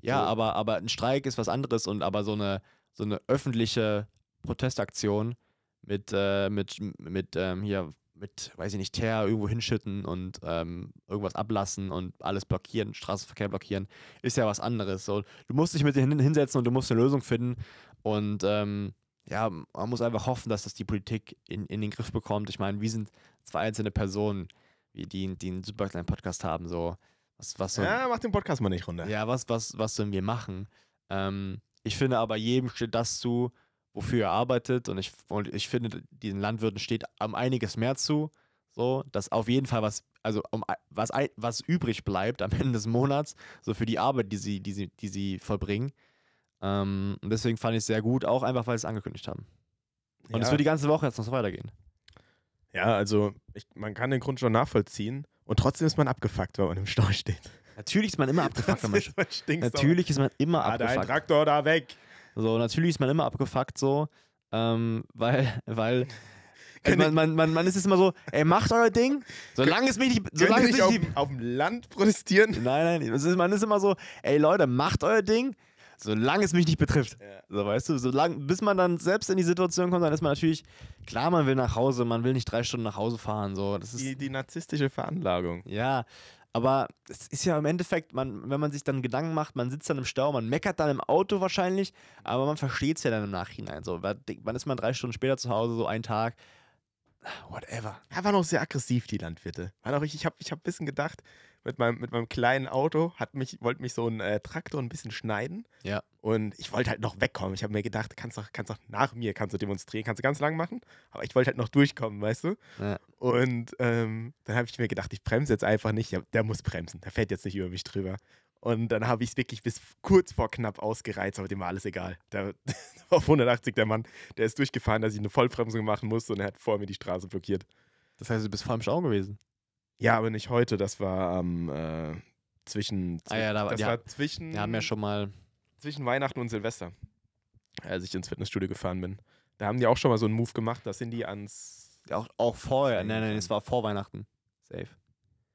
Ja, So. aber, aber ein Streik ist was anderes und aber so eine, so eine öffentliche Protestaktion mit, äh, mit, mit ähm, hier, mit, weiß ich nicht, Teer irgendwo hinschütten und ähm, irgendwas ablassen und alles blockieren, Straßenverkehr blockieren, ist ja was anderes. So, du musst dich mit denen hinsetzen und du musst eine Lösung finden. Und ähm, ja, man muss einfach hoffen, dass das die Politik in, in den Griff bekommt. Ich meine, wir sind zwei einzelne Personen, die, die einen super kleinen Podcast haben, so. Was, was so, Ja, mach den Podcast mal nicht runter. ja, was, was, was sollen wir machen? Ähm, ich finde aber, jedem steht das zu, wofür er arbeitet. Und ich, und ich finde, diesen Landwirten steht um einiges mehr zu. So, dass auf jeden Fall was, also um, was, was übrig bleibt am Ende des Monats, so für die Arbeit, die sie, die sie, die sie vollbringen. Ähm, und deswegen fand ich es sehr gut, auch einfach, weil sie es angekündigt haben. Und es ja. wird die ganze Woche jetzt noch so weitergehen. ja, also ich, man kann den Grund schon nachvollziehen. Und trotzdem ist man abgefuckt, wenn man im Stau steht. Natürlich ist man immer abgefuckt, stinksauer. Natürlich ist man immer Ah, dein abgefuckt. Traktor da weg. So, natürlich ist man immer abgefuckt so, ähm, weil, weil also Können- man, man, man, man ist jetzt immer so, ey, macht euer Ding, solange es mich nicht, solange es nicht auf, auf dem Land protestieren? nein, nein, ist, man ist immer so, ey Leute, macht euer Ding, solange es mich nicht betrifft. Ja. So, weißt du, solange, bis man dann selbst in die Situation kommt, dann ist man natürlich, klar, man will nach Hause, man will nicht drei Stunden nach Hause fahren, so, das ist, Die, die narzisstische Veranlagung. ja, aber es ist ja im Endeffekt, man, wenn man sich dann Gedanken macht, man sitzt dann im Stau, man meckert dann im Auto wahrscheinlich, aber man versteht es ja dann im Nachhinein. So, Wa- wann ist man drei Stunden später zu Hause, so ein Tag? Whatever. Ja, waren auch sehr aggressiv, die Landwirte. Ich ich habe ich hab ein bisschen gedacht, mit meinem, mit meinem kleinen Auto hat mich, wollte mich so ein äh, Traktor ein bisschen schneiden. Ja. Und ich wollte halt noch wegkommen. Ich habe mir gedacht, kannst doch, kannst doch nach mir, kannst du demonstrieren, kannst du ganz lang machen. Aber ich wollte halt noch durchkommen, weißt du? Ja. Und ähm, dann habe ich mir gedacht, ich bremse jetzt einfach nicht. Ja, der muss bremsen. Der fährt jetzt nicht über mich drüber. Und dann habe ich es wirklich bis kurz vor knapp ausgereizt, aber dem war alles egal. Der, auf 180 der Mann, der ist durchgefahren, dass ich eine Vollbremsung machen musste und er hat vor mir die Straße blockiert. Das heißt, du bist voll im Stau gewesen. Ja, aber nicht heute. Das war am äh, zwischen. Ah ja, da war- das ja. war zwischen, Wir haben ja schon mal. zwischen Weihnachten und Silvester, als ich ins Fitnessstudio gefahren bin. Da haben die auch schon mal so einen Move gemacht. Da sind die ans. Auch, auch vorher. Nein, nein, es war vor Weihnachten. Safe.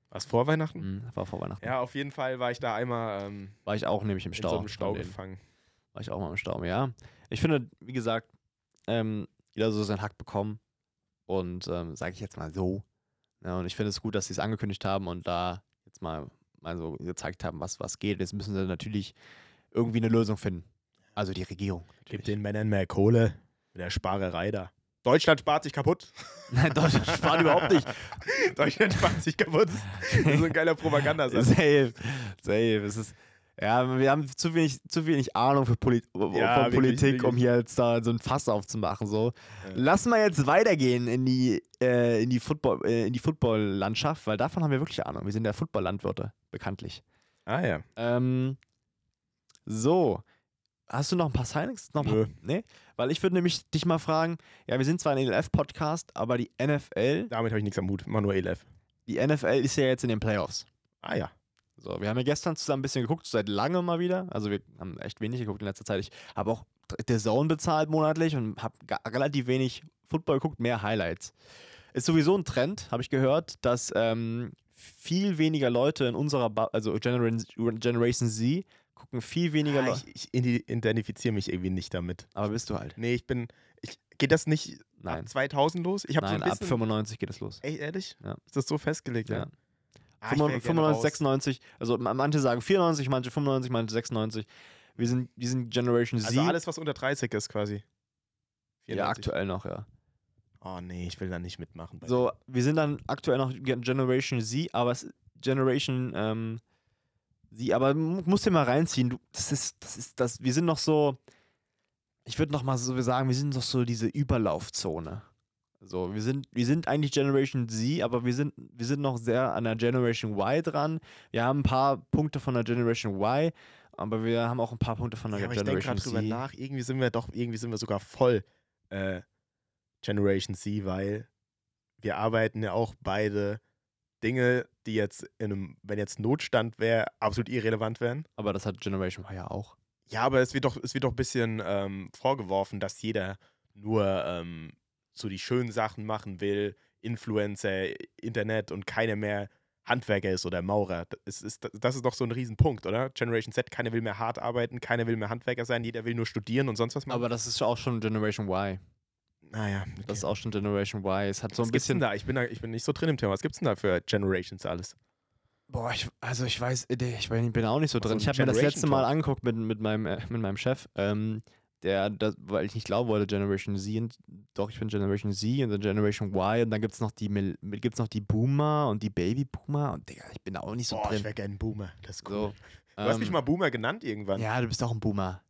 Was vor Weihnachten? Mhm, war vor Weihnachten. Ja, auf jeden Fall war ich da einmal ähm, War ich auch nämlich im in Stau. so einem Stau gefangen. War ich auch mal im Stau, ja. Ich finde, wie gesagt, ähm, jeder so seinen Hack bekommen. Und ähm, sage ich jetzt mal so. Ja, und ich finde es gut, dass sie es angekündigt haben und da jetzt mal, mal so gezeigt haben, was, was geht. Jetzt müssen sie natürlich irgendwie eine Lösung finden. Also die Regierung. Gib natürlich. den Männern mehr Kohle mit der Sparerei da. Deutschland spart sich kaputt. Nein, Deutschland spart überhaupt nicht. Deutschland spart sich kaputt. Das ist so ein geiler Propagandasatz. Safe. Safe. Es ist, ja, wir haben zu wenig, zu wenig Ahnung für Poli Ja, von wirklich, Politik, um wirklich. hier jetzt da so ein Fass aufzumachen. So. Ja. Lass mal jetzt weitergehen in die, äh, in die Football, äh, in die Football-Landschaft, weil davon haben wir wirklich Ahnung. Wir sind ja Football-Landwirte, bekanntlich. Ah ja. Ähm, so. Hast du noch ein paar Signings? Noch Nö. paar, nee? Weil ich würde nämlich dich mal fragen, ja, wir sind zwar ein ELF-Podcast, aber die NFL, Damit habe ich nichts am Hut. Mach nur ELF. die NFL ist ja jetzt in den Playoffs. Ah ja. So, wir haben ja gestern zusammen ein bisschen geguckt, seit langem mal wieder. Also wir haben echt wenig geguckt in letzter Zeit. Ich habe auch der Zone bezahlt monatlich und habe relativ wenig Football geguckt, mehr Highlights. Ist sowieso ein Trend, habe ich gehört, dass ähm, viel weniger Leute in unserer, ba also Generation, Generation Z, gucken viel weniger Ah, Leute. ich ich identifiziere mich irgendwie nicht damit. Aber bist du halt. Nee, ich bin. Ich, geht das nicht Nein. ab 2000 los? Ich habe so Nein, ein ab bisschen. 95 geht es los. Ey, ehrlich? Ja. Ist das so festgelegt? Ja. Ja. Ah, ich wär 95, gerne raus. 96, also ma- manche sagen 94, manche 95, manche 96. Wir sind, wir sind Generation Z. Also alles, was unter 30 ist, quasi. ja, 94. aktuell noch, ja. Oh nee, ich will da nicht mitmachen. So, wir sind dann aktuell noch Gen- Generation Z, aber es Generation ähm, Z, aber mu- musst dir mal reinziehen. Du, das ist, das ist, das, wir sind noch so, ich würde noch mal so sagen, wir sind noch so diese Überlaufzone. So, wir sind, wir sind eigentlich Generation Z, aber wir sind, wir sind noch sehr an der Generation Y dran. Wir haben ein paar Punkte von der Generation Y, aber wir haben auch ein paar Punkte von der Ja, aber ich denke Generation gerade drüber Z. nach. Irgendwie sind wir doch, irgendwie sind wir sogar voll äh, Generation Z, weil wir arbeiten ja auch beide Dinge, die jetzt in einem, wenn jetzt Notstand wäre, absolut irrelevant wären. Aber das hat Generation Y ja auch. Ja, aber es wird doch, es wird doch ein bisschen ähm, vorgeworfen, dass jeder nur ähm, so die schönen Sachen machen will, Influencer, Internet und keiner mehr Handwerker ist oder Maurer. Das ist, das ist doch so ein Riesenpunkt, oder? Generation Z, keiner will mehr hart arbeiten, keiner will mehr Handwerker sein, jeder will nur studieren und sonst was machen. Aber das ist auch schon Generation Y. naja, okay. Das ist auch schon Generation Y. Es hat so was ein bisschen. da? Ich bin, da? ich bin nicht so drin im Thema. Was gibt's denn da für Generations alles? Boah, ich, also ich weiß, ich bin auch nicht so drin. einen Ich habe mir das letzte Mal angeguckt mit, mit, meinem, äh, mit meinem Chef, ähm, der, das, weil ich nicht glauben wollte, Generation Z, und, doch, ich bin Generation Z und dann Generation Y und dann gibt es noch, die gibt's noch die Boomer und die Baby-Boomer und Digga, ich bin da auch nicht so Boah, ich drin. wäre gerne ein Boomer. Das ist cool. So, du hast mich ähm, mal Boomer genannt irgendwann. Ja, du bist auch ein Boomer.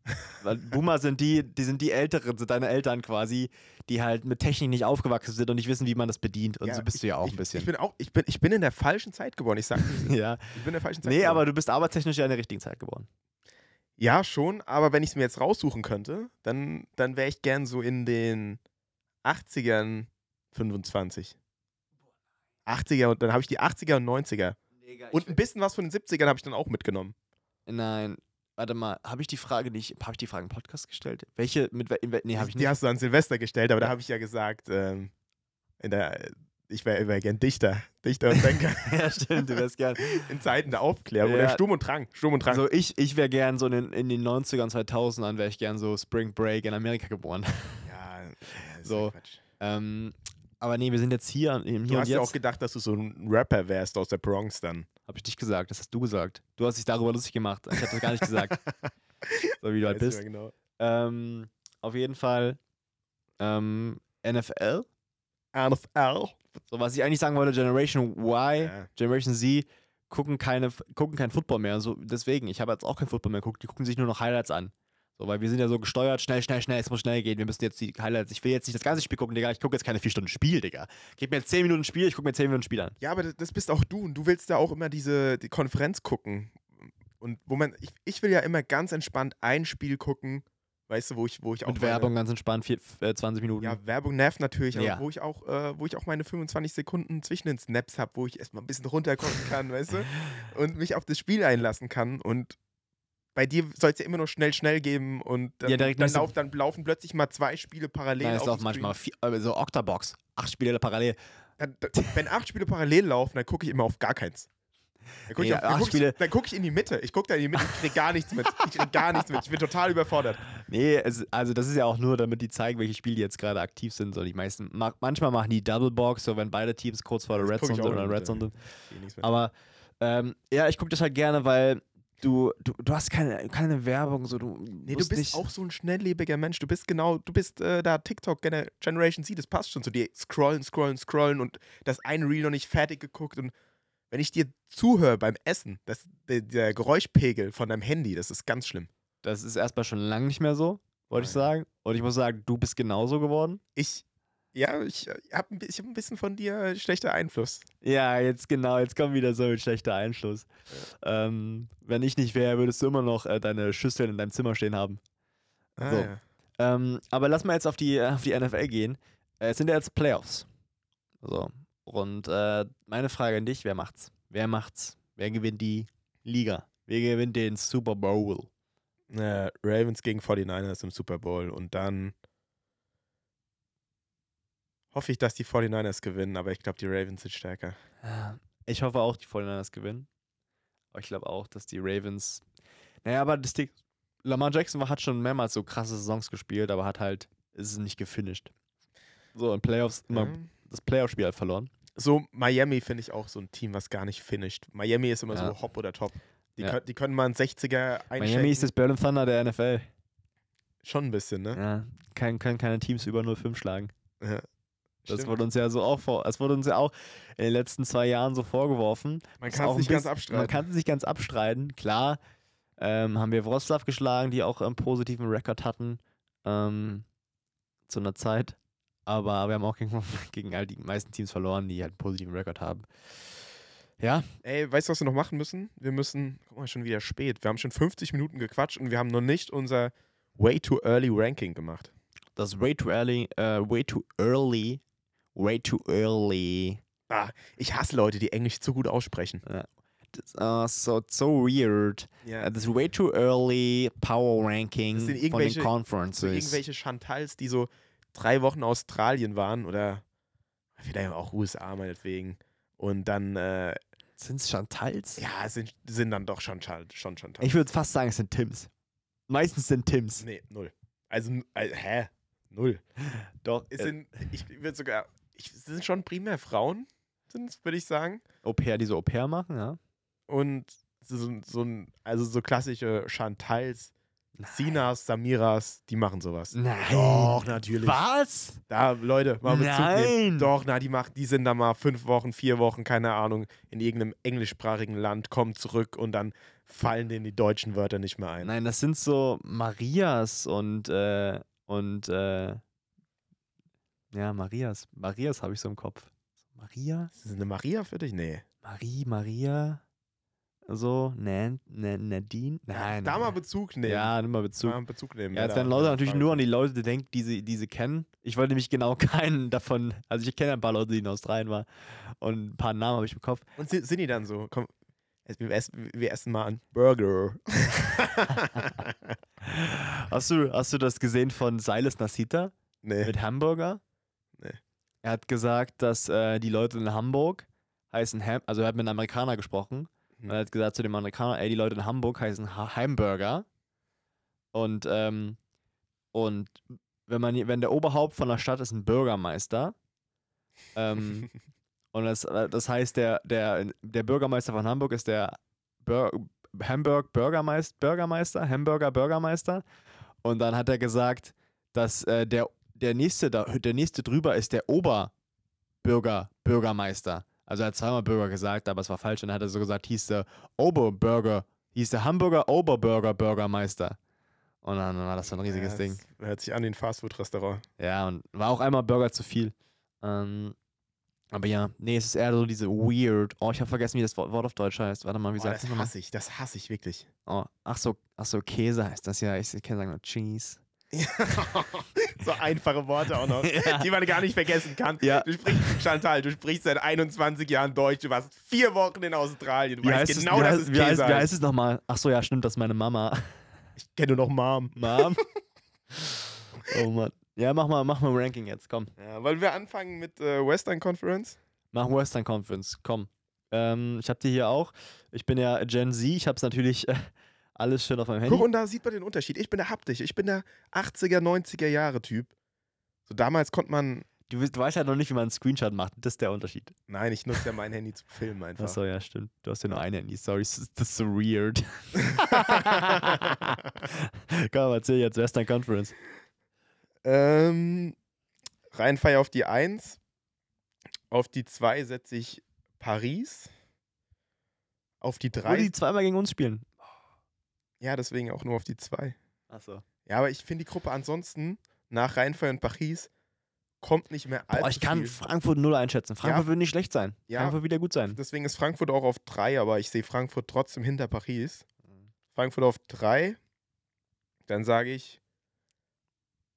Weil Boomer sind die, die sind die Älteren, sind deine Eltern quasi, die halt mit Technik nicht aufgewachsen sind und nicht wissen, wie man das bedient. Und Ja, so bist ich, du ja auch ich, ein bisschen. Ich bin auch, ich bin, ich bin in der falschen Zeit geboren. Ich sag nicht, ja. ich bin in der falschen Zeit Nee, geboren. aber du bist arbeitstechnisch ja in der richtigen Zeit geworden. Ja, schon, aber wenn ich es mir jetzt raussuchen könnte, dann, dann wäre ich gern so in den 80ern 25. 80er und dann habe ich die 80er und 90er. Und ein bisschen was von den 70ern habe ich dann auch mitgenommen. Nein, warte mal, habe ich die Frage nicht, habe ich die Frage im Podcast gestellt? Welche, mit, in, nee, habe ich die nicht. hast du an Silvester gestellt, aber da Ja. habe ich ja gesagt, ähm, in der, ich wäre wär gern Dichter. Dichter und Denker ja, stimmt, du wärst gern. in Zeiten der Aufklärung. Oder Ja. Sturm und Drang. Sturm und Drang. Also ich, ich wäre gern so in, den- in den 90ern, 2000ern, wäre ich gern so Spring Break in Amerika geboren. ja, So. ja Quatsch. ähm, aber nee, wir sind jetzt hier, im hier Du und hast ja auch jetzt. gedacht, dass du so ein Rapper wärst aus der Bronx dann. Habe ich nicht gesagt, das hast du gesagt. Du hast dich darüber lustig gemacht. Ich habe das gar nicht gesagt. So wie du halt bist. genau. Ähm, auf jeden Fall ähm, NFL. NFL. So, was ich eigentlich sagen wollte, Generation Y, Ja. Generation Z gucken, keine, gucken kein Football mehr. So, deswegen, ich habe jetzt auch kein Football mehr geguckt. Die gucken sich nur noch Highlights an. So, weil wir sind ja so gesteuert, schnell, schnell, schnell, es muss schnell gehen. Wir müssen jetzt die Highlights. Ich will jetzt nicht das ganze Spiel gucken, Digga. Ich gucke jetzt keine vier Stunden Spiel, Digga. Gib mir jetzt zehn Minuten Spiel, ich gucke mir zehn Minuten Spiel an. Ja, aber das- bist auch du und du willst ja auch immer diese die Konferenz gucken. Und wo man, ich, ich will ja immer ganz entspannt ein Spiel gucken, weißt du, wo ich, wo ich auch. Mit meine- Werbung ganz entspannt, vier, äh, 20 Minuten. Ja, Werbung nervt natürlich, aber Ja. wo ich auch, äh, wo ich auch meine 25 Sekunden zwischen den Snaps habe, wo ich erstmal ein bisschen runterkommen kann, weißt du? Und mich auf das Spiel einlassen kann. Und bei dir soll es ja immer noch schnell, schnell geben und dann, Ja, direkt dann, lauf, dann laufen plötzlich mal zwei Spiele parallel. Nein, es auf laufen manchmal vier, so Octabox. Acht Spiele parallel. Dann, wenn acht Spiele parallel laufen, dann gucke ich immer auf gar keins. Dann gucke Nee, ich, auf- dann acht guck ich, dann guck ich in die Mitte. Ich gucke da in die Mitte. Ich krieg gar nichts mit. Ich krieg gar nichts mit. Ich bin total überfordert. Nee, es, also das ist ja auch nur, damit die zeigen, welche Spiele jetzt gerade aktiv sind. So die meisten, ma manchmal machen die Double Box, so wenn beide Teams kurz vor der Red Zone sind oder Red Zone sind. Aber ähm, ja, ich gucke das halt gerne, weil du, du, du hast keine, keine Werbung, so du. Nee, du bist auch so ein schnelllebiger Mensch. Du bist genau, du bist äh, da TikTok Gener Generation Z, das passt schon. So die scrollen, scrollen, scrollen und das eine Reel noch nicht fertig geguckt. Und wenn ich dir zuhöre beim Essen, das, der, der Geräuschpegel von deinem Handy, das ist ganz schlimm. Das ist erstmal schon lange nicht mehr so, wollte ich sagen. Und ich muss sagen, du bist genauso geworden. Ich, ja, ich habe ich hab ein bisschen von dir schlechter Einfluss. Ja, jetzt genau, jetzt kommt wieder so ein schlechter Einschluss. Ähm, wenn ich nicht wäre, würdest du immer noch äh, deine Schüssel in deinem Zimmer stehen haben. Ah, So. ja. Ähm, aber lass mal jetzt auf die, auf die NFL gehen. Äh, es sind ja jetzt Playoffs. So. Und äh, meine Frage an dich: Wer macht's? Wer macht's? Wer gewinnt die Liga? Wer gewinnt den Super Bowl? Äh, Ravens gegen 49ers im Super Bowl und dann hoffe ich, dass die 49ers gewinnen, aber ich glaube, die Ravens sind stärker. Ja, Ich hoffe auch, die 49ers gewinnen. Aber ich glaube auch, dass die Ravens. Naja, aber das Ding. Lamar Jackson hat schon mehrmals so krasse Saisons gespielt, aber hat halt. Ist es nicht gefinisht. So, in Playoffs immer Ja. das Playoff-Spiel halt verloren. So, Miami finde ich auch so ein Team, was gar nicht finisht. Miami ist immer Ja. so hopp oder top. Die, Ja. können, die können mal einen 60er einschenken. Miami ist das Berlin Thunder der NFL. Schon ein bisschen, ne? Ja, kann, können keine Teams über 0-5 schlagen. Ja. Das Stimmt. wurde uns ja so auch vor, das wurde uns ja auch in den letzten zwei Jahren so vorgeworfen. Man kann es nicht ganz abstreiten. Man kann es nicht ganz abstreiten. Klar, ähm, haben wir Wroclaw geschlagen, die auch einen positiven Rekord hatten ähm, zu einer Zeit. Aber wir haben auch gegen, gegen all die meisten Teams verloren, die halt einen positiven Rekord haben. Ja, Ey, weißt du, was wir noch machen müssen? Wir müssen, guck mal, schon wieder spät. Wir haben schon 50 Minuten gequatscht und wir haben noch nicht unser Way Too Early Ranking gemacht. das way too early, äh, way too early, way too early. Ah, ich hasse Leute, die Englisch zu gut aussprechen. Das, uh, so so weird. Ja. Uh, this way too early power ranking Das sind von den Conferences. irgendwelche Chantals, die so drei Wochen Australien waren oder vielleicht auch USA meinetwegen. Und dann, äh, Sind es Chantals? ja, sind, sind dann doch schon, schon Chantals. Ich würde fast sagen, es sind Tims. Meistens sind Tims. Nee, null. Also, äh, hä? Null. Doch. Es sind, ich würde sogar, ich, es sind schon primär Frauen, würde ich sagen. Au pair, die so Au pair machen, ja. Und so, so ein, also so klassische Chantals, Sinas, Samiras, die machen sowas. Nein. Doch, natürlich. Was? Da, Leute, mal Bezug nehmen. Nein. Doch, na, die macht, die sind da mal fünf Wochen, vier Wochen, keine Ahnung, in irgendeinem englischsprachigen Land, kommen zurück und dann fallen denen die deutschen Wörter nicht mehr ein. Nein, das sind so Marias und, äh, und, äh, ja, Marias. Marias habe ich so im Kopf. Maria? Ist das eine Maria für dich? Nee. Marie, Maria? So, Nan, Nan, Nadine? Nein. Da mal Bezug nehmen. Ja, nimm mal Bezug. Mal Bezug nehmen. Ja, jetzt werden wer Leute natürlich nur an die Leute denken, die sie, die sie kennen. Ich wollte nämlich genau keinen davon, also ich kenne ein paar Leute, die in Australien waren und ein paar Namen habe ich im Kopf. Und sind, sind die dann so? Komm, wir essen, wir essen mal einen Burger. Hast du, hast du das gesehen von Silas Nasita nee. mit Hamburger? Nee. Er hat gesagt, dass äh, die Leute in Hamburg heißen Ham, also er hat mit einem Amerikaner gesprochen. Und er hat gesagt zu dem Amerikaner, ey, die Leute in Hamburg heißen ha Hamburger und ähm, und wenn man wenn der Oberhaupt von der Stadt ist ein Bürgermeister ähm, Und das, das heißt, der, der, der Bürgermeister von Hamburg ist der Bur Hamburg Bürgermeister, Bürgermeister, Hamburger Bürgermeister. Und dann hat er gesagt, dass äh, der, der, nächste da, der nächste drüber ist der Oberbürger Bürgermeister. Also er hat zweimal Bürger gesagt, aber es war falsch. Und dann hat er so gesagt, hieß der Oberbürger, hieß der Hamburger Oberbürger Bürgermeister. Und dann war das so ein riesiges ja, Ding. Hört sich an ein Fastfood-Restaurant. Ja, und war auch einmal Burger zu viel. Ähm, aber ja, nee, es ist eher so diese weird. Oh, ich habe vergessen, wie das Wort auf Deutsch heißt. Warte mal, wie Boah, sagt das das hasse ich, das hasse ich wirklich. Oh, ach so, ach so, Käse heißt das ja. Ich kann sagen nur Cheese. so einfache Worte auch noch, Ja. die man gar nicht vergessen kann. Ja. Du sprichst, Chantal, du sprichst seit 21 Jahren Deutsch, du warst vier Wochen in Australien, du Wie weißt heißt, genau, es, dass heißt, es wie, heißt, wie heißt. es nochmal? Ach so, ja, stimmt, das ist meine Mama. Ich kenne nur noch Mom. Mom? oh Mann. Ja, mach mal, mach mal ein Ranking jetzt, komm. Ja, wollen wir anfangen mit äh, Western Conference? Mach Western Conference, komm. Ähm, ich hab die hier auch. Ich bin ja Gen Z, ich hab's natürlich äh, alles schön auf meinem Handy. Guck, und da sieht man den Unterschied. Ich bin der Haptisch, ich bin der 80er, 90er Jahre Typ. So damals konnte man, Du, weißt- du weißt halt noch nicht, wie man einen Screenshot macht. Das ist der Unterschied. nein, ich nutze ja mein Handy zum Filmen einfach. Achso, ja, stimmt. Du hast ja nur ein Handy. Sorry, das ist so weird. Komm, erzähl jetzt Western Conference. ähm, Rheinfeier auf die 1. Auf die 2 setze ich Paris. Auf die Wo 3. die zweimal gegen uns spielen. Ja, deswegen auch nur auf die 2. Achso. Ja, aber ich finde die Gruppe ansonsten nach Rheinfeier und Paris kommt nicht mehr allzu Boah, ich kann viel. Frankfurt null einschätzen. Frankfurt Ja. wird nicht schlecht sein. Ja. Frankfurt wird wieder gut sein. Deswegen ist Frankfurt auch auf 3, aber ich sehe Frankfurt trotzdem hinter Paris. Mhm. Frankfurt auf 3. Dann sage ich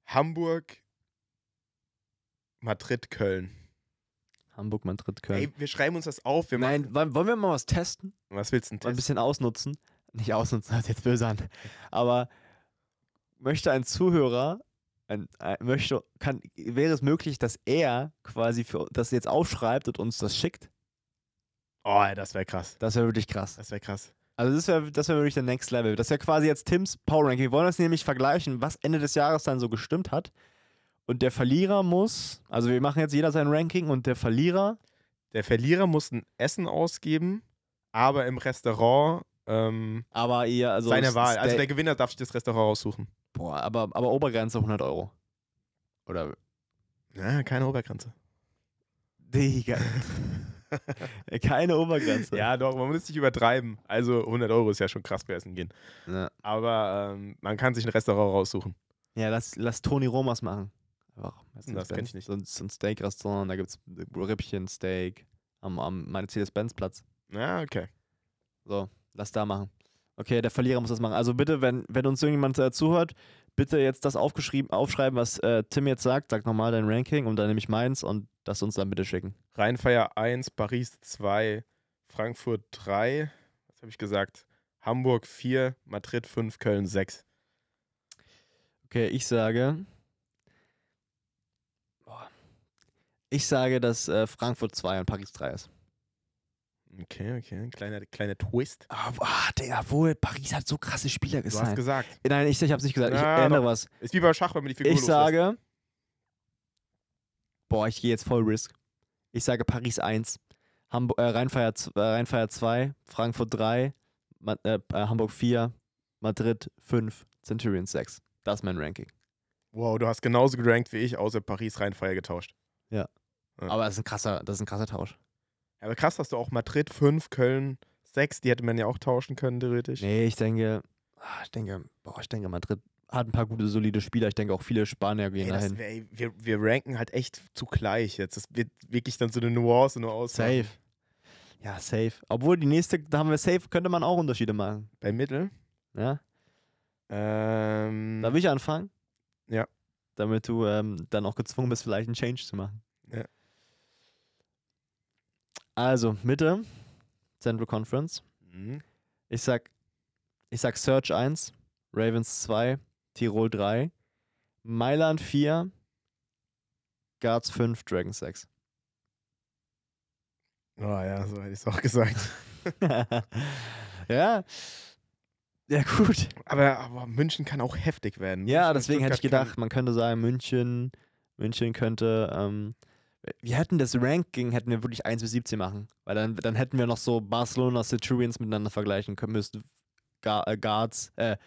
Hamburg, Madrid, Köln. Hamburg, Madrid, Köln. Ey, wir schreiben uns das auf. Nein, wollen wir mal was testen? was willst du denn Mal ein testen? bisschen ausnutzen. Nicht ausnutzen, hört sich jetzt böse an. Aber möchte ein Zuhörer, ein, ein, möchte, kann, wäre es möglich, dass er quasi für das jetzt aufschreibt und uns das schickt? Oh, das wäre krass. Das wäre wirklich krass. Das wäre krass. Also das wäre das wär wirklich der Next Level. Das wäre quasi jetzt Tims Power Ranking. Wir wollen das nämlich vergleichen, was Ende des Jahres dann so gestimmt hat. Und der Verlierer muss, also wir machen jetzt jeder sein Ranking und der Verlierer, Der Verlierer muss ein Essen ausgeben, aber im Restaurant ähm, aber eher, also seine Wahl. Also der Gewinner darf sich das Restaurant aussuchen. boah, aber, aber Obergrenze 100 Euro. Oder, Ja, keine Obergrenze. Digga. Keine Obergrenze. Ja, doch, man muss nicht übertreiben. Also 100 Euro ist ja schon krass für Essen gehen. Ja, Aber ähm, man kann sich ein Restaurant raussuchen. ja lass, lass Toni Romas machen. Einfach. Das kenn ich nicht. So ein, so ein Steak-Restaurant, da gibt es Rippchen, Steak am, am Mercedes-Benz-Platz. Ja, okay. So, lass da machen. Okay, der Verlierer muss das machen. Also bitte, wenn, wenn uns irgendjemand äh, zuhört, bitte jetzt das aufgeschrieben, aufschreiben, was äh, Tim jetzt sagt. Sag nochmal dein Ranking und dann nehme ich meins und das uns dann bitte schicken. Rheinfeier 1, Paris 2, Frankfurt 3, was habe ich gesagt? Hamburg 4, Madrid 5, Köln 6. Okay, ich sage. Ich sage, dass äh, Frankfurt 2 und Paris 3 ist. Okay, okay, kleiner, kleiner Twist. Ah, ah, Digga, obwohl Paris hat so krasse Spieler Du hast gesagt. Nein, ich, ich hab's nicht gesagt. Ich Ja, ändere doch. was. Ist wie bei Schach, wenn man die Figur Ich sage. Boah, ich gehe jetzt voll Risk. Ich sage Paris 1, Hamburg, äh, Rheinfeier, äh, Rheinfeier 2, Frankfurt 3, Ma äh, äh, Hamburg 4, Madrid 5, Centurion 6. Das ist mein Ranking. Wow, du hast genauso gerankt wie ich, außer Paris Rheinfeier getauscht. Ja. Aber das ist ein krasser, das ist ein krasser Tausch. Aber krass, dass du auch Madrid 5, Köln 6, die hätte man ja auch tauschen können, theoretisch. Nee, ich denke, ah, ich denke, boah, ich denke, Madrid hat ein paar gute, solide Spieler. Ich denke auch viele Spanier gehen Ey, dahin. wär, ey, wir, wir ranken halt echt zu gleich jetzt. Das wird wirklich dann so eine Nuance nur aus. Safe. Ja, safe. Obwohl die nächste, da haben wir safe, könnte man auch Unterschiede machen. Bei Mittel. Ja? Ähm, Darf ich anfangen? Ja. Damit du ähm, dann auch gezwungen bist, vielleicht einen Change zu machen. Ja. Also, Mitte, Central Conference. mhm. Ich sag, ich sag Search 1, Ravens 2, Tirol 3, Mailand 4, Guards 5, Dragons 6. Oh ja, so hätte ich es auch gesagt. ja. Ja, gut. Aber, aber München kann auch heftig werden. Ja, München deswegen hätte ich gedacht, man könnte sagen, München, München könnte, ähm, wir hätten das Ranking, hätten wir wirklich 1 bis 17 machen. Weil dann, dann hätten wir noch so Barcelona, Centurions miteinander vergleichen können müssen. Äh, Guards, äh,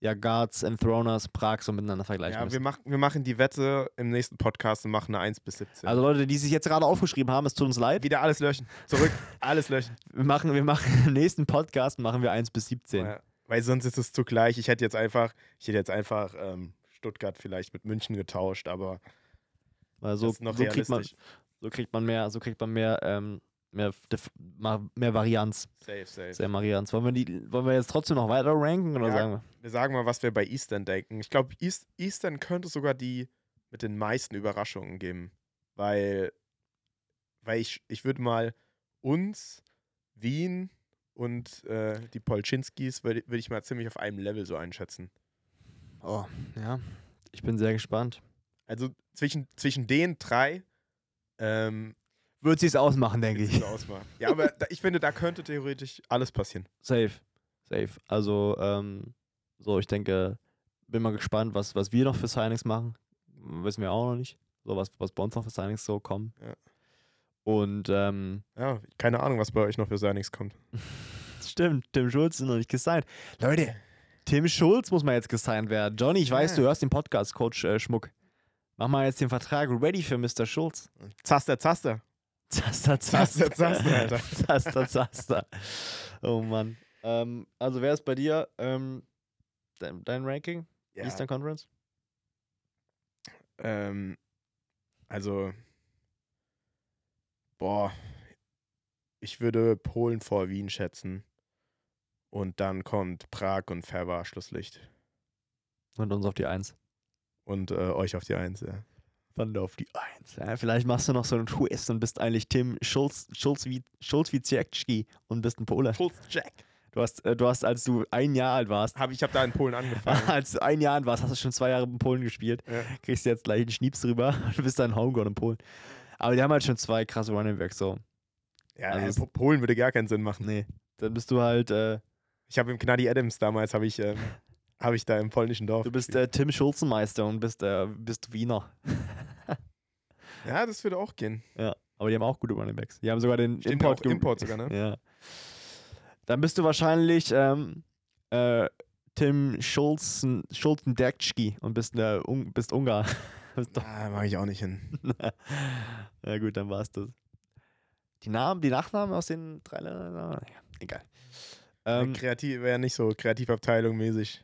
ja, Guards, Enthroners, Prag so miteinander vergleichen ja, wir, müssen. mach, wir machen die Wette im nächsten Podcast und machen eine 1 bis 17. Also Leute, die sich jetzt gerade aufgeschrieben haben, es tut uns leid. Wieder alles löschen. Zurück, alles löschen. Wir machen, wir machen im nächsten Podcast machen wir 1 bis 17. Ja, weil sonst ist es zugleich. Ich hätte jetzt einfach, ich hätte jetzt einfach ähm, Stuttgart vielleicht mit München getauscht, aber Weil so, so, kriegt man, so kriegt man mehr, so kriegt man mehr, ähm, mehr, mehr Varianz. Safe, safe. Sehr Varianz. Wollen wir, die, wollen wir jetzt trotzdem noch weiter ranken oder Ja. sagen wir? Wir sagen mal, was wir bei Eastern denken. Ich glaube, East, Eastern könnte sogar die mit den meisten Überraschungen geben. Weil, weil ich, ich würde mal uns, Wien und äh, die Polczynskis würde würd ich mal ziemlich auf einem Level so einschätzen. Oh, ja. Ich bin sehr gespannt. Also zwischen, zwischen den drei ähm, Wird sie es ausmachen, denke ich. ausmachen. Ja, aber da, ich finde, da könnte theoretisch alles passieren. Safe. Safe. Also, ähm, so, ich denke, bin mal gespannt, was, was wir noch für Signings machen. Wissen wir auch noch nicht. So, was, was bei uns noch für Signings so kommen. Ja. Und, ähm, Ja, keine Ahnung, was bei euch noch für Signings kommt. stimmt, Tim Schulz ist noch nicht gesigned. Leute, Tim Schulz muss mal jetzt gesigned werden. Johnny, ich weiß, Ja. du hörst den Podcast, Coach äh, Schmuck. Mach mal jetzt den Vertrag ready für Mr. Schulz. Zaster, Zaster. Zaster, Zaster, Zaster, Alter. Zaster, Zaster. Oh Mann. Ähm, also, wer ist bei dir ähm, dein, dein Ranking? Ja, Eastern Conference? ähm, also, boah, ich würde Polen vor Wien schätzen. Und dann kommt Prag und Ferber Schlusslicht. Und uns auf die Eins. Und äh, euch auf die Eins, ja. Dann auf die Eins. Ja, vielleicht machst du noch so einen Twist und bist eigentlich Tim Schulz, Schulz, wie, Schulz und bist ein Pole. Schulz Jack. Du hast, äh, du hast, als du ein Jahr alt warst, Hab, ich habe da in Polen angefangen. als du ein Jahr alt warst, hast du schon zwei Jahre in Polen gespielt. ja. Kriegst jetzt gleich einen Schnieps drüber und bist dann Homegrown in Polen. Aber die haben halt schon zwei krasse Running Backs, so. ja, Also Po- Polen würde gar keinen Sinn machen. Nee. Dann bist du halt, äh, Ich habe im Knadi Adams damals, habe ich, ähm, hab ich da im polnischen Dorf. du bist äh, Tim Schulzenmeister und bist, äh, bist Wiener. ja, das würde auch gehen. Ja. Aber die haben auch gute Running Backs. Die haben sogar den Stimmt, Import, Import sogar, ne? Ja. Dann bist du wahrscheinlich ähm, äh, Tim Schulzen, Schulzen-Dekczki und bist, äh, Un bist Ungar. Bist doch- Ah, ich auch nicht hin. ja gut, dann war's das. Die Namen, die Nachnamen aus den drei Ländern? Ja, egal. Ähm, Kreativ wäre nicht so Kreativabteilung mäßig.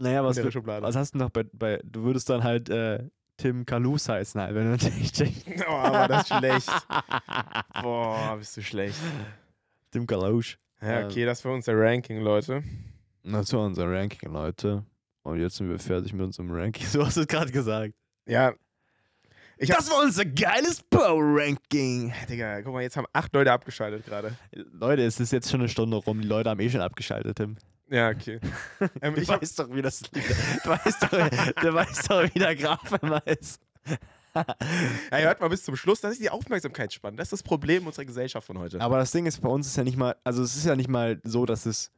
Naja, was, Schublade. was hast du noch bei, bei, du würdest dann halt äh, Tim Kalus heißen halt, wenn du natürlich Oh, aber das ist schlecht. Boah, bist du schlecht. Tim Kalusch. Ja, okay, das war unser Ranking, Leute. Das war unser Ranking, Leute. Und jetzt sind wir fertig mit unserem Ranking. So hast du es gerade gesagt. Ja. Das war unser geiles Power-Ranking. Digga, guck mal, jetzt haben acht Leute abgeschaltet gerade. Leute, es ist jetzt schon eine Stunde rum. Die Leute haben eh schon abgeschaltet, Tim. Ja, okay. ähm, Du ich hab, weißt doch, wie das liegt. Du weißt doch, du weißt doch wie der Graf immer ist. ey, hört mal bis zum Schluss, das ist die Aufmerksamkeitsspanne. Das ist das Problem unserer Gesellschaft von heute. Aber das Ding ist, bei uns ist ja nicht mal, also es ist ja nicht mal so, dass es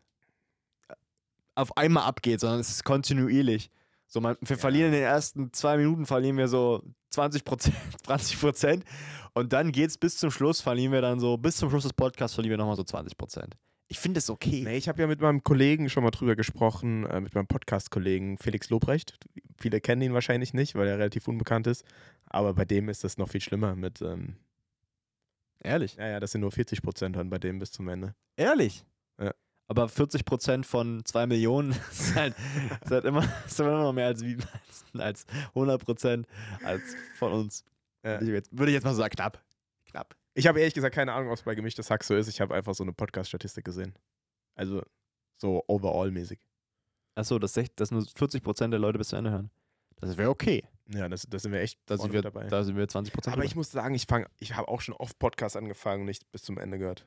auf einmal abgeht, sondern es ist kontinuierlich. So, man, wir verlieren in den ersten zwei Minuten, verlieren wir so 20 Prozent, 20 Prozent und dann geht's bis zum Schluss, verlieren wir dann so, bis zum Schluss des Podcasts verlieren wir nochmal so 20 Prozent. Ich finde es okay. Nee, ich habe ja mit meinem Kollegen schon mal drüber gesprochen, äh, mit meinem Podcast-Kollegen Felix Lobrecht. Viele kennen ihn wahrscheinlich nicht, weil er relativ unbekannt ist. Aber bei dem ist das noch viel schlimmer mit, ähm, Ehrlich. ja, ja, das sind nur 40 Prozent dann bei dem bis zum Ende. Ehrlich. Ja. Aber 40 Prozent von 2 Millionen ist halt, ist halt immer, ist immer noch mehr als, wie, als 100 Prozent als von uns. Ja. Würde, ich jetzt, würde ich jetzt mal so sagen, knapp. Knapp. Ich habe ehrlich gesagt keine Ahnung, ob es bei gemischtes Hack so ist. Ich habe einfach so eine Podcast-Statistik gesehen. Also so overall-mäßig. Achso, dass, dass nur 40 Prozent der Leute bis zu Ende hören. Das wäre okay. Ja, das, das sind wir echt Da sind, wir, dabei. da sind wir 20 Prozent. Aber ich muss sagen, ich ich habe auch schon oft Podcasts angefangen und nicht bis zum Ende gehört.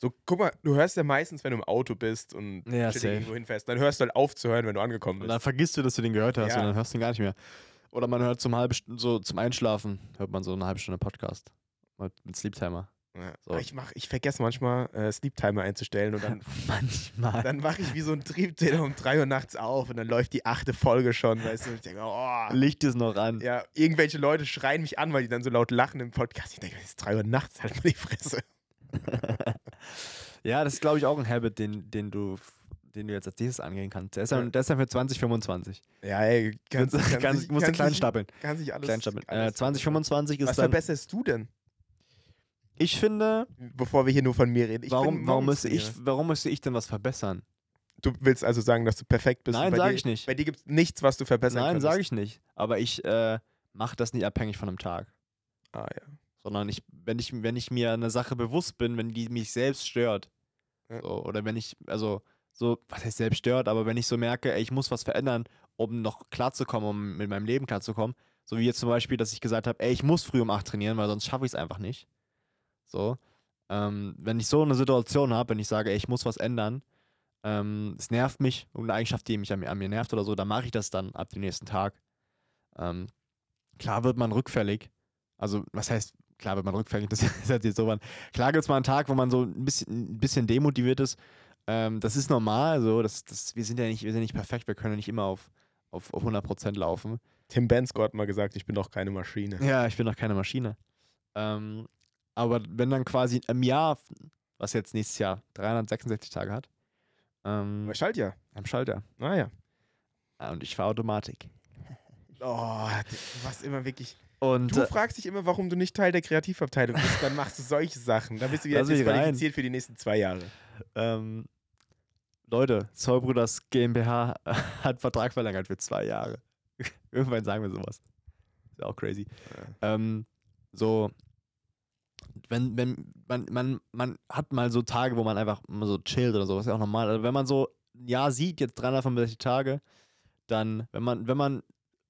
So, guck mal, du hörst ja meistens, wenn du im Auto bist und Ja, irgendwo hinfährst, dann hörst du halt auf zu hören, wenn du angekommen Und bist. dann vergisst du, dass du den gehört hast Ja. und dann hörst du ihn gar nicht mehr. Oder man hört zum halbe, so zum Einschlafen, hört man so eine halbe Stunde Podcast. Mit, mit Sleep Timer. Ja. So. Ich, mach, ich vergesse manchmal, äh, Sleep Timer einzustellen und dann, Manchmal. dann wache ich wie so ein Triebtäter um 3 Uhr nachts auf und dann läuft die achte Folge schon, weißt du, und ich denke, oh. Licht ist noch an. Ja, irgendwelche Leute schreien mich an, weil die dann so laut lachen im Podcast. Ich denke, es ist 3 Uhr nachts, halt mal die Fresse. ja, das ist, glaube ich, auch ein Habit, den, den du den du jetzt als nächstes angehen kannst. Der ist dann, der ist dann für 2025. Ja, ey, Kannst, kannst, kannst, musst du klein stapeln. Kann sich alles. Klein stapeln. Äh, alles- 2025 ist Was dann. verbesserst du denn, Ich finde, bevor wir hier nur von mir reden? Ich warum, warum, müsste ich, warum müsste ich denn was verbessern? Du willst also sagen, dass du perfekt bist? Nein, sage ich nicht. Bei dir gibt es nichts, was du verbessern Nein, kannst. sage ich nicht. Aber ich äh, mache das nicht abhängig von einem Tag. Ah, ja. Sondern ich, wenn ich, wenn ich mir eine Sache bewusst bin, wenn die mich selbst stört, Ja. so, oder wenn ich, also so, was heißt selbst stört, aber wenn ich so merke, ey, ich muss was verändern, um noch klarzukommen, um mit meinem Leben klarzukommen. So wie jetzt zum Beispiel, dass ich gesagt habe, ey, ich muss früh um 8 trainieren, weil sonst schaffe ich es einfach nicht. So. Ähm, wenn ich so eine Situation habe, wenn ich sage, ey, ich muss was ändern, ähm, es nervt mich, irgendeine Eigenschaft, die mich an mir, an mir nervt oder so, dann mache ich das dann ab dem nächsten Tag. Ähm, klar wird man rückfällig. Also, was heißt, klar wird man rückfällig, das ist halt jetzt so. Man, klar gibt es mal einen Tag, wo man so ein bisschen, ein bisschen demotiviert ist. Ähm, das ist normal, so. Das, das, wir sind ja nicht, wir sind nicht perfekt, wir können ja nicht immer auf, auf, auf 100% laufen. Tim Bensko hat mal gesagt, ich bin doch keine Maschine. Ja, ich bin doch keine Maschine. Ähm, aber wenn dann quasi im Jahr, was jetzt nächstes Jahr 366 Tage hat, ähm, Aber schalt ja. am Schalter. Naja. Ah, und ich fahre Automatik. Oh, warst immer wirklich. Und Du äh, fragst dich immer, warum du nicht Teil der Kreativabteilung bist, dann machst du solche Sachen. Dann bist du wieder disqualifiziert für die nächsten zwei Jahre. ähm, Leute, Zollbrüders GmbH hat Vertrag verlängert für zwei Jahre. Irgendwann sagen wir sowas. Ist ja auch crazy. Ähm, so, wenn, wenn man, man, man hat mal so Tage, wo man einfach so chillt oder so, was ja auch normal. Also wenn man so ein Jahr sieht, jetzt 365 Tage, dann, wenn man, wenn man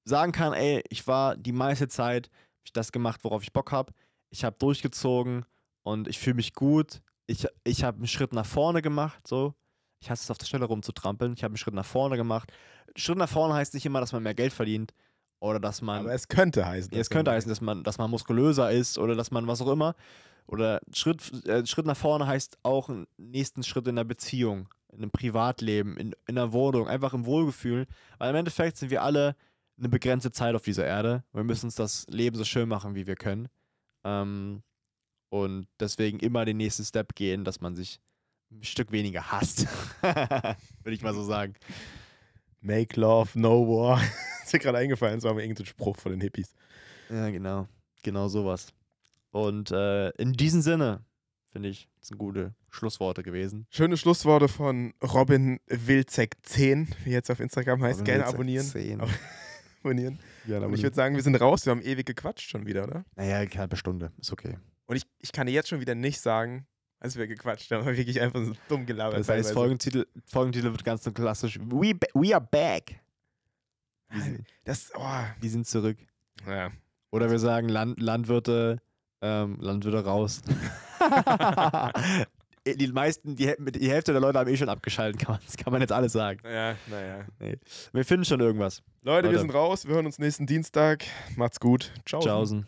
sagen kann, ey, ich war die meiste Zeit, hab ich das gemacht, worauf ich Bock habe, ich habe durchgezogen und ich fühle mich gut, ich, ich habe einen Schritt nach vorne gemacht, so. Ich hasse es auf der Stelle rumzutrampeln. Ich habe einen Schritt nach vorne gemacht. Schritt nach vorne heißt nicht immer, dass man mehr Geld verdient oder dass man Aber es könnte heißen. ja, es dass könnte man- heißen, dass man, dass man muskulöser ist oder dass man was auch immer. Oder Schritt, äh, Schritt nach vorne heißt auch einen nächsten Schritt in der Beziehung, in einem Privatleben, in, in der Wohnung, einfach im Wohlgefühl. Weil im Endeffekt sind wir alle eine begrenzte Zeit auf dieser Erde. Wir müssen uns das Leben so schön machen, wie wir können. Ähm, und deswegen immer den nächsten Step gehen, dass man sich ein Stück weniger hasst. Würde ich mal so sagen. Make love, no war. ist mir gerade eingefallen, so haben wir irgendeinen Spruch von den Hippies. Ja, genau. Genau sowas. Und äh, in diesem Sinne, finde ich, das sind gute Schlussworte gewesen. Schöne Schlussworte von Robin Wilczek 10, wie jetzt auf Instagram heißt. Robin Gerne Wilczek abonnieren. 10. Ab- abonnieren. Ja, Und ich würde sagen, wir sind raus. Wir haben ewig gequatscht schon wieder, oder? naja, eine halbe Stunde. Ist okay. Und ich, ich kann dir jetzt schon wieder nicht sagen, als wir gequatscht haben. Wirklich einfach so dumm gelabert. Das heißt. Folgentitel, Folgentitel wird ganz so klassisch. We, we are back. Wir sind, Das, oh. wir sind zurück. Ja. Oder wir sagen Land, Landwirte, ähm, Landwirte raus. die meisten, die, die Hälfte der Leute haben eh schon abgeschaltet, kann man, das kann man jetzt alles sagen. Ja, naja. Wir finden schon irgendwas. Leute, wir Leute. sind raus. Wir hören uns nächsten Dienstag. Macht's gut. Ciao. Tschaußen.